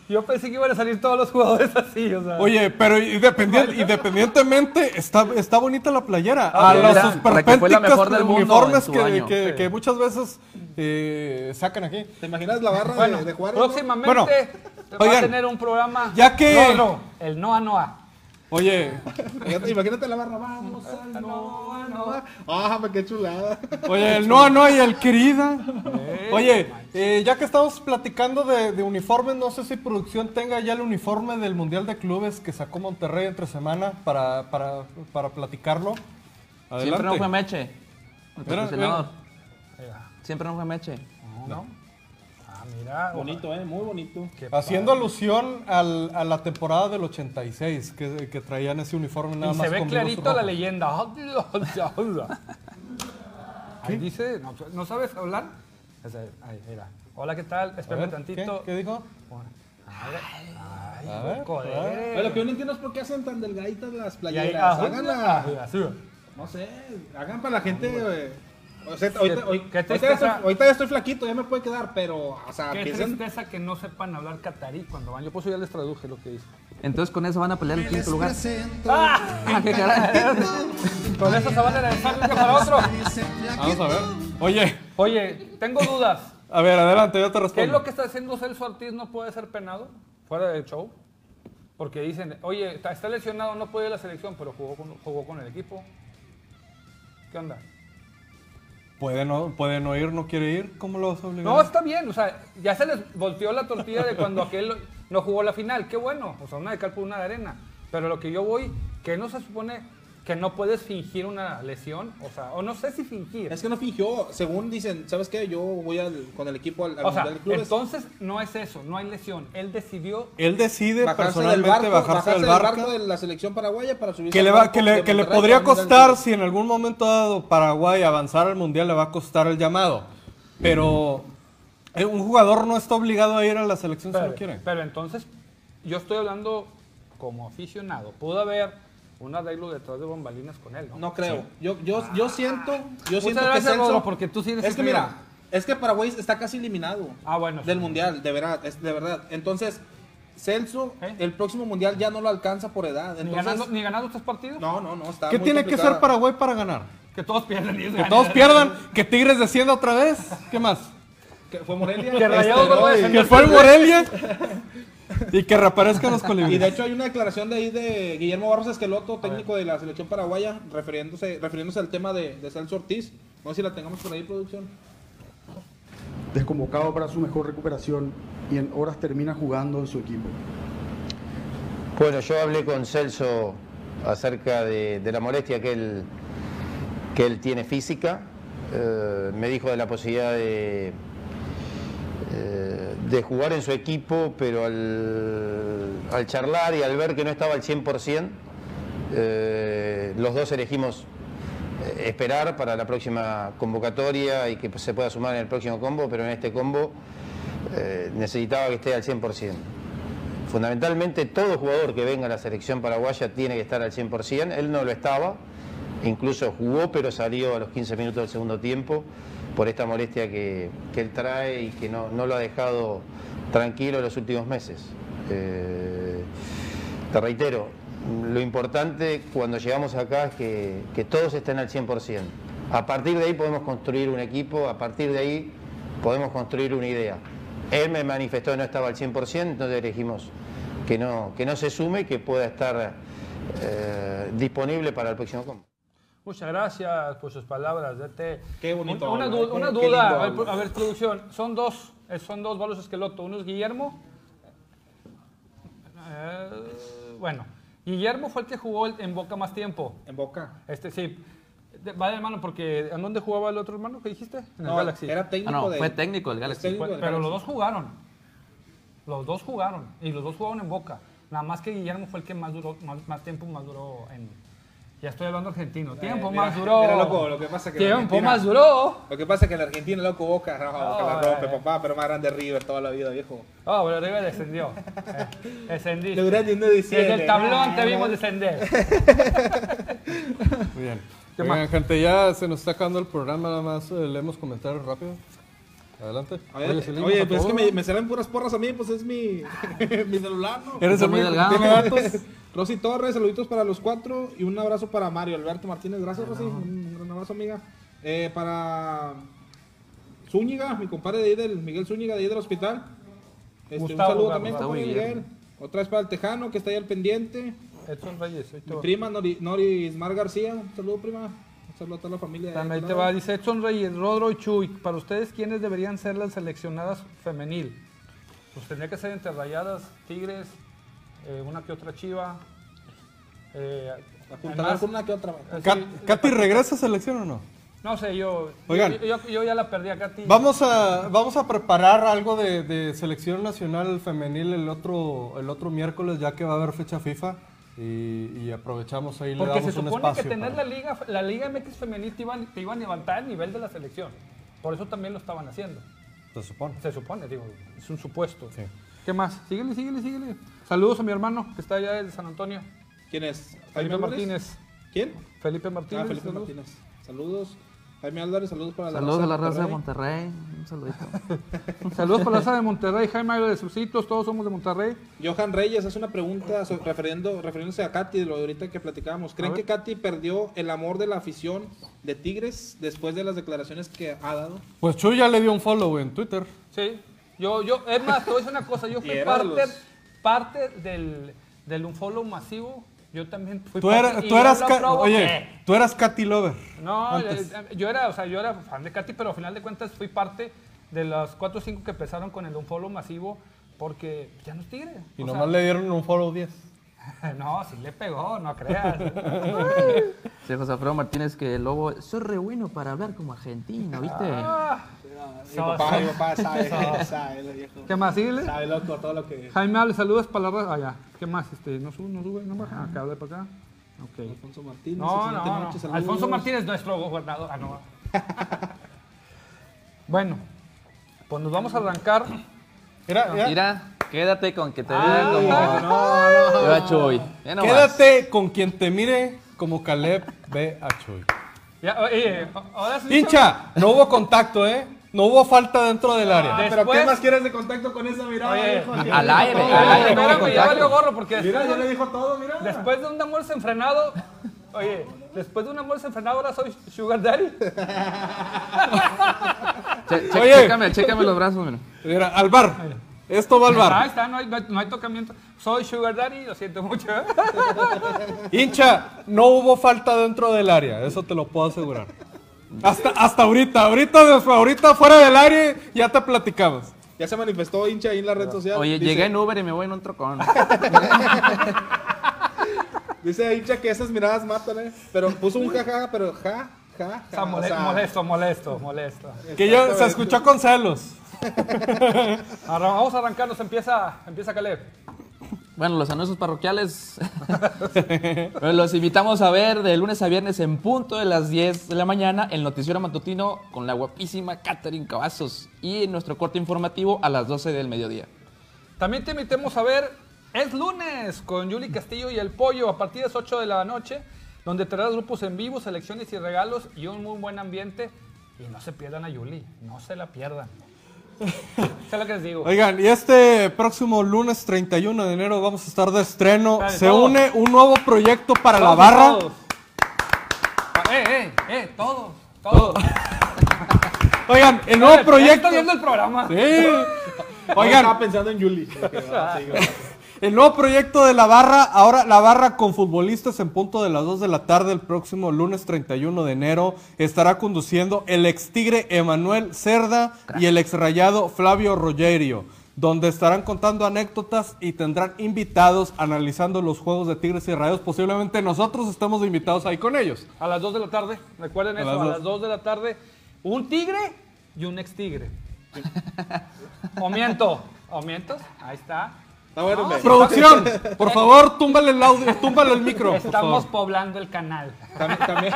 Yo pensé que iban a salir todos los jugadores así, o sea. Oye, pero independien- independientemente, está, está bonita la playera. Ah, a las la que fue la uniformes que, que- Sí. que muchas veces eh, sacan aquí. ¿Te imaginas la barra bueno, de, de Juárez? próximamente Bueno, va a tener un programa. ya que- No, no, el Noa Noa. Oye, Imagínate, la barra, vamos al Noa, Noa. Ah, me qué chulada. oye, el no, no y el querida. Oye, eh, ya que estamos platicando de, de uniformes, no sé si producción tenga ya el uniforme del Mundial de Clubes que sacó Monterrey entre semana para, para, para platicarlo. Adelante. Siempre no fue Meche. Mira, Siempre no fue Meche. no, no. Ah. Bonito, eh, muy bonito. qué Haciendo alusión al- a la temporada del 86, que, que traían ese uniforme nada y más se ve clarito la leyenda. [laughs] Ahí dice, ¿no, ¿no sabes hablar? Ese, Ahí, mira. Hola, ¿qué tal? Espérame tantito. ¿qué, ¿Qué dijo? Ay, A ver. Pero que yo no entiendo es por qué hacen tan delgaditas las playeras. ah, Háganla. [laughs] así. No sé, hagan para la gente. O sea, ahorita, hoy- qué ahorita ya estoy, ahorita ya estoy flaquito, ya me puede quedar, pero, o sea, Qué piensen. tristeza que no sepan hablar catarí cuando van. Yo por eso ya les traduje lo que dice. Entonces con eso van a pelear el quinto lugar. ¡Ah! [laughs] qué caray. Con eso se van a lanzar para otro. Vamos a ver. Oye, Oye, tengo dudas. a ver, adelante, yo te respondo. ¿Qué es lo que está haciendo Celso Ortiz? ¿No puede ser penado fuera del show? Porque dicen, oye, está, está lesionado, no puede ir a la selección, pero jugó con, jugó con el equipo. ¿Qué onda? ¿Puede no, puede no ir, no quiere ir? ¿Cómo lo vas a obligar? No, está bien, o sea, ya se les volteó la tortilla de cuando aquel no jugó la final. Qué bueno, o sea, una de cal por una de arena. Pero lo que yo voy, que no se supone que no puedes fingir una lesión, o sea, o no sé si fingir. Es que no fingió, según dicen, ¿sabes qué? Yo voy al- con el equipo al, al O sea, Mundial de Clubes. entonces no es eso, no hay lesión. Él decidió Él decide bajarse del personalmente barco, bajarse, del del barco. de la selección paraguaya para subirse Que le, va, que, le, que le podría costar, si en algún momento dado Paraguay avanzar al Mundial, le va a costar el llamado. Pero eh, un jugador no está obligado a ir a la selección si no quiere. pero entonces, yo estoy hablando como aficionado. Pudo haber un arreglo detrás de bombalinas con él, ¿no? No creo. Yo, yo, yo siento, yo Muchas siento que Celso, porque tú sí eres Es que mira, es que Paraguay está casi eliminado Ah, bueno. del sí. mundial, de verdad, es de verdad. Entonces, Celso, ¿Eh? el próximo mundial ya no lo alcanza por edad. ¿Ni, ganando, ¿Ni ganando tres partidos? no, no, no, está ¿Qué muy tiene que ser Paraguay para ganar? Que todos pierdan Que todos pierdan, que Tigres descienda otra vez. ¿Qué más? Que fue Morelia. Que Rayados Este, no. Que fue el Morelia [laughs] y que reaparezcan los Y colibríes. de hecho hay una declaración de ahí de Guillermo Barros Esqueloto, técnico de la selección paraguaya, refiriéndose, refiriéndose al tema de, de Celso Ortiz. No sé si la tengamos por ahí, producción. desconvocado para su mejor recuperación y en horas termina jugando en su equipo. Bueno, yo hablé con Celso acerca de, de la molestia que él, que él tiene física. Eh, me dijo de la posibilidad de, eh, de jugar en su equipo, pero al, al charlar y al ver que no estaba al 100%, eh, los dos elegimos eh, esperar para la próxima convocatoria y que se pueda sumar en el próximo combo, pero en este combo eh, necesitaba que esté al 100%. fundamentalmente todo jugador que venga a la selección paraguaya tiene que estar al 100%. Él no lo estaba, incluso jugó, pero salió a los 15 minutos del segundo tiempo por esta molestia que, que él trae y que no, no lo ha dejado tranquilo en los últimos meses. Eh, te reitero, lo importante cuando llegamos acá es que, que todos estén al 100%. A partir de ahí podemos construir un equipo, a partir de ahí podemos construir una idea. Él me manifestó que no estaba al 100%, entonces dijimos que no, que no se sume y que pueda estar eh, disponible para el próximo combo. Muchas gracias por sus palabras. Dete. Qué bonito Una, una qué duda, a ver, a producción. Son dos, eh, son dos bolos esqueloto. Uno es Guillermo. Eh, bueno, Guillermo fue el que jugó el- en Boca más tiempo. En Boca. Este sí. De- Va de hermano, porque ¿en dónde jugaba el otro hermano que dijiste? En el No, Galaxy. era técnico Ah, no, de... fue técnico del es Galaxy. técnico Fue- del pero los dos jugaron. Los dos jugaron. Y los dos jugaron en Boca. Nada más que Guillermo fue el que más duró, más, más tiempo más duró en. Ya estoy hablando argentino. Tiempo mira, más duró. mira, loco, lo que pasa es que Tiempo más duró. Lo que pasa es que en Argentina, loco, Boca, no, que la Oh, rompe, eh. papá, pero más grande River toda la vida, viejo. Oh, pero River descendió. Eh, [laughs] descendiste. Lo grande no desciende. Desde el tablón Ah, te vimos no. descender. Muy bien. ¿Qué Oigan, más? gente, ya se nos está acabando el programa, nada más eh, leemos comentarios rápido. Adelante. Oye, oye, leímos a pues es que me, me salen puras porras a mí, pues es mi, [laughs] mi celular, ¿no? Eres muy delgado. tiene datos. [laughs] Rosy Torres, saluditos para los cuatro y un abrazo para Mario Alberto Martínez. Gracias, Rosy. Un, un gran abrazo, amiga. Eh, para Zúñiga, mi compadre de ahí del Miguel Zúñiga, de ahí del hospital. Este, un saludo Gustavo también, Guillermo. Miguel. Otra vez para el Tejano, que está ahí al pendiente. Edson Reyes. Mi prima Nori, Noris Mar García. Un saludo, prima. Un saludo a toda la familia. También aquel te va, dice Edson Reyes, Rodro y Chuy. Para ustedes, ¿quiénes deberían ser las seleccionadas femenil? Pues tendría que ser entre Rayadas, Tigres, eh, una que otra Chiva. Eh, además, con una que otra. eh, sí, Kat- ¿Katy regresa a selección o no? No sé, yo, Oigan. yo, yo- yo ya la perdí a Katy. Vamos a, vamos a preparar algo de, de selección nacional femenil el otro, el otro miércoles, ya que va a haber fecha FIFA. Y, y aprovechamos ahí, le Porque se damos un supone que tener para- la liga, la liga MX femenil te iba, te iba a levantar el nivel de la selección. Por eso también lo estaban haciendo. Se supone. Se supone, digo, es un supuesto. Sí. ¿Qué más? Síguele, síguele, síguele. Saludos a mi hermano que está allá de San Antonio. ¿Quién es? Felipe? Martínez. ¿Quién? Felipe Martínez. Ah, Felipe saludos. Martínez. Saludos. Jaime Álvarez, saludos para la Saludos a la raza de Monterrey. Un saludito. [laughs] Saludos para la raza de Monterrey, Jaime Álvarez de Sucitos, todos somos de Monterrey. Johan Reyes hace una pregunta so- refiriendo, refiriéndose a Katy, de lo de ahorita que platicábamos. ¿Creen que. Katy perdió el amor de la afición de Tigres después de las declaraciones que ha dado? Pues Chuy ya le dio un follow en Twitter. Sí, yo, yo, es más, te voy a decir una cosa, yo [laughs] fui parte, parte del, del unfollow masivo, yo también fui Tú, y tú eras, oye, tú eras Katy Lover. No, antes. eh, yo era, o sea, yo era fan de Katy, pero al final de cuentas fui parte de los 4 o 5 que empezaron con el unfollow masivo porque ya no es tigre. Y o nomás sea, le dieron un follow 10. [laughs] No, sí le pegó, no creas. [laughs] Sí, José Alfredo Martínez, que el lobo, soy re bueno para hablar como argentino, ¿viste? Ah, Mi papá, mi papá [laughs] sabe, sabe, lo viejo. ¿Qué más? Síguele. Sabe, loco, todo lo que... Jaime, hable, saludos para la raza. Ah, ya. ¿Qué más? Este, ¿No sube? ¿No sube? ¿No baja? Acá, de para acá. Ok. Alfonso Martínez, No, no, noche, no. saludos. Alfonso Martínez, nuestro gobernador. Ah, no. bueno, pues nos vamos a arrancar. Mira, mira, Mira, quédate con que te vean como... no, no. A Chuy. Ya nomás. quédate con quien te mire como Caleb ve a Chuy. Ya, oye, ahora sí. Hincha, no hubo contacto, ¿eh? No hubo falta dentro del área. Ah, pero Después- ¿qué más quieres de contacto con esa mirada, al le dijo aire, todo? al aire no hubo Espérame, ya valió contacto. gorro porque Mira, después, ya le dijo todo, mira. después de un amor desenfrenado. Oye, después de un amor desenfrenado ahora soy Sugar Daddy. Che- che- Oye. chécame, chécame los brazos, mira. Mira, al bar. Esto va al Ahí bar. está, no hay, no hay- no hay tocamiento. Soy Sugar Daddy, lo siento mucho. [laughs] Hincha, no hubo falta dentro del área. Eso te lo puedo asegurar. Hasta, hasta ahorita. Ahorita, ahorita fuera del área ya te platicamos. Ya se manifestó hincha ahí en la red social. Oye, Dice- llegué en Uber y me voy en un trocón. [laughs] Dice hincha que esas miradas matan, ¿eh? Pero puso un jaja, pero ja, ja, ja. O sea, molesto, molesto, molesto. Que ya se escuchó con celos. [laughs] Vamos a arrancarnos, empieza, empieza Caleb. Bueno, los anuncios parroquiales. [laughs] Los invitamos a ver de lunes a viernes en punto de las 10 de la mañana el noticiero matutino con la guapísima Catherine Cavazos y en nuestro corte informativo a las 12 del mediodía. También te invitemos a ver Es lunes con Yuli Castillo y el Pollo a partir de las 8 de la noche, donde tendrás grupos en vivo, selecciones y regalos y un muy buen ambiente. Y no se pierdan a Yuli, no se la pierdan. [laughs] Sé lo que les digo. Oigan, y este próximo lunes 31 de enero vamos a estar de estreno. Dale, Se todos. une un nuevo proyecto para la barra. todos. Eh, eh, eh, todos, todos. [laughs] Oigan, el nuevo proyecto. Estoy viendo el programa. Sí. [laughs] Estaba Oigan, pensando en Yuli. El nuevo proyecto de la barra, ahora la barra con futbolistas en punto de las 2 de la tarde el próximo lunes 31 de enero estará conduciendo el ex tigre Emanuel Cerda y el ex rayado Flavio Rogerio, donde estarán contando anécdotas y tendrán invitados analizando los juegos de Tigres y Rayos. Posiblemente nosotros estemos invitados ahí con ellos. A las 2 de la tarde, recuerden A eso, las a dos. las 2 de la tarde, un tigre y un ex tigre. [laughs] o miento, o miento, ahí está. Está bueno, hombre. Producción, por favor, túmbale el audio, túmbale el micro. Estamos poblando el canal. También, también,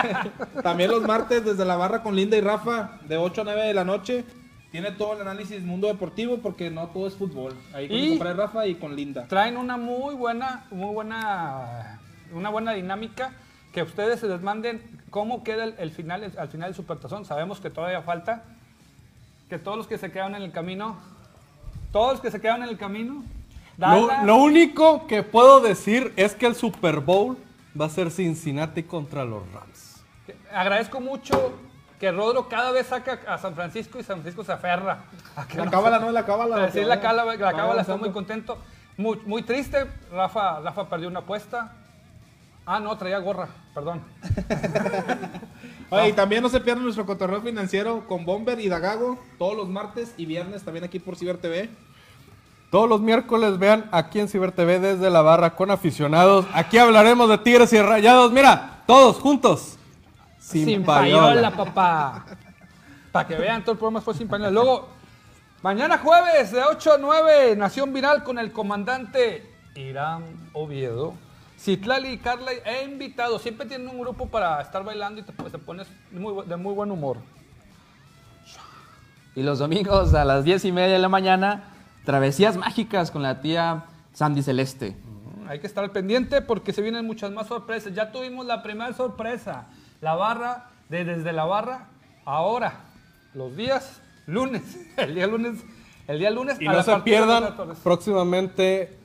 también los martes desde la barra con Linda y Rafa, de 8 a 9 de la noche. Tiene todo el análisis mundo deportivo porque no todo es fútbol. Ahí con Y- Rafa y con Linda. Traen una muy buena, muy buena, una buena dinámica que ustedes se les manden cómo queda el, el final, al final del supertazón. Sabemos que todavía falta, que todos los que se quedan en el camino, todos los que se quedan en el camino, Lo, único que puedo decir es que el Super Bowl va a ser Cincinnati contra los Rams. Agradezco mucho que Rodro cada vez saca a San Francisco y San Francisco se aferra. a que La no- cábala, no, la cábala. Sí, la cábala, la cábala está muy contento. Muy, muy triste, Rafa, Rafa perdió una apuesta. Ah, no, traía gorra, perdón. [laughs] Oye, y también no se pierdan nuestro cotorreo financiero con Bomber y Dagago todos los martes y viernes también aquí por Ciber TV. Todos los miércoles vean aquí en Ciber TV desde la barra con aficionados. Aquí hablaremos de Tigres y Rayados. Mira, todos juntos. Sin, payola. papá. Para que vean, todo el programa fue sin payola. Luego, mañana jueves de 8 a 9, Nación Viral con el comandante Irán Oviedo. Citlali y Carla he invitado. Siempre tienen un grupo para estar bailando y te, te pones muy de muy buen humor. Y los domingos a las 10 y media de la mañana, travesías mágicas con la tía Sandy Celeste. Hay que estar al pendiente porque se vienen muchas más sorpresas. Ya tuvimos la primera sorpresa. La barra, de desde la barra, ahora, los días lunes. [laughs] El día lunes. El día lunes. Y a no la se pierdan próximamente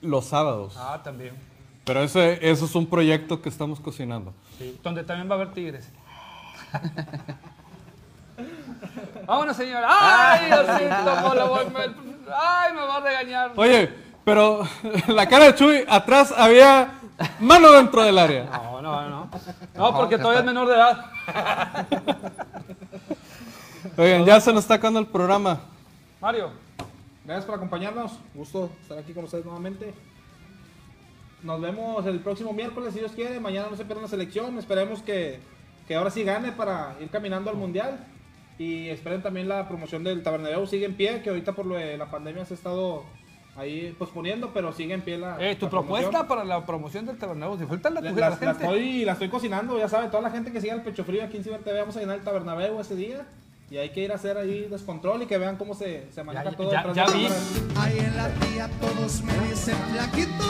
los sábados. Ah, también. Pero ese, eso es un proyecto que estamos cocinando. Sí, donde también va a haber tigres. [laughs] Vámonos, señora. ¡Ay, Diosito! ¡Ay, me va a regañar! Oye, pero [laughs] la cara de Chuy, atrás había mano dentro del área. No, no, no. No, porque todavía es menor de edad. [laughs] Oigan, ya se nos está acabando el programa. Mario. Gracias por acompañarnos. Gusto estar aquí con ustedes nuevamente. Nos vemos el próximo miércoles, si Dios quiere. Mañana no se pierdan la selección. Esperemos que, que ahora sí gane para ir caminando al mundial. Y esperen también la promoción del Tabernabéu. Sigue en pie, que ahorita por lo de la pandemia se ha estado ahí posponiendo, pero sigue en pie la. Eh, tu la propuesta promoción. para la promoción del Tabernabéu. Disfruta la, La, la la- gente. estoy, la estoy cocinando, ya sabe, toda la gente que siga el pecho frío aquí en Ciber TV, vamos a llenar el Tabernabéu ese día. Y hay que ir a hacer ahí descontrol y que vean cómo se, se maneja Ya- todo. ya- ya vi. Ahí en la tía todos me dicen flaquito.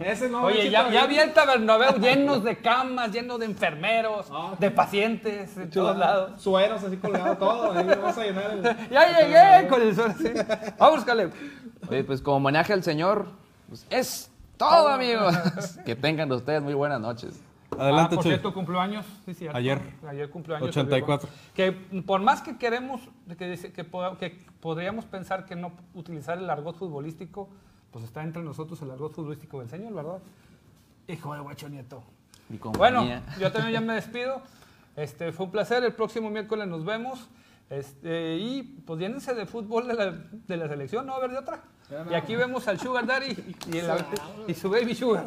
Ese no, Oye, ya, ya vi el Tabernabéu llenos de camas, lleno de enfermeros, de pacientes, de todos lados. Sueros así colgados, todo. Ahí vamos a llenar el. [laughs] Ya llegué con el sol. sí. Vamos, Caleb. Oye, pues como homenaje al Señor, pues es todo, amigos. que tengan ustedes muy buenas noches. Adelante, ah, por cierto, cumpleaños. Sí, cierto. Ayer. Ayer cumpleaños. 84. Que por más que queremos, que, que, que podríamos pensar que no utilizar el argot futbolístico, pues está entre nosotros el argot futbolístico del señor, ¿verdad? Hijo de guacho nieto. Bueno, [laughs] yo también ya me despido. Este, fue un placer. El próximo miércoles nos vemos. Este, y pues llénense de fútbol de la, de la selección, no a haber de otra. Y aquí vemos al Sugar Daddy y, y el- [laughs] y su Baby Sugar.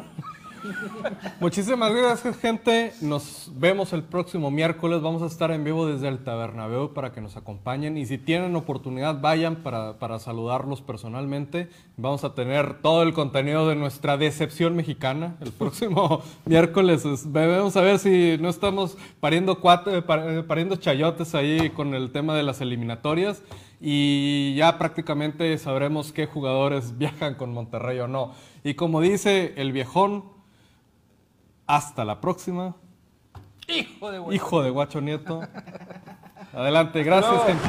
[laughs] Muchísimas gracias, gente. Nos vemos el próximo miércoles. Vamos a estar en vivo desde el Tabernabeu para que nos acompañen. Y si tienen oportunidad, vayan para, para saludarlos personalmente. Vamos a tener todo el contenido de nuestra decepción mexicana el próximo [laughs] miércoles. Es- Vamos a ver si no estamos pariendo, cuat- par- eh, pariendo chayotes ahí con el tema de las eliminatorias. Y ya prácticamente sabremos qué jugadores [laughs] viajan con Monterrey o no. Y como dice el viejón, hasta la próxima. Hijo de Hijo de guacho nieto. [laughs] Adelante, gracias, gente.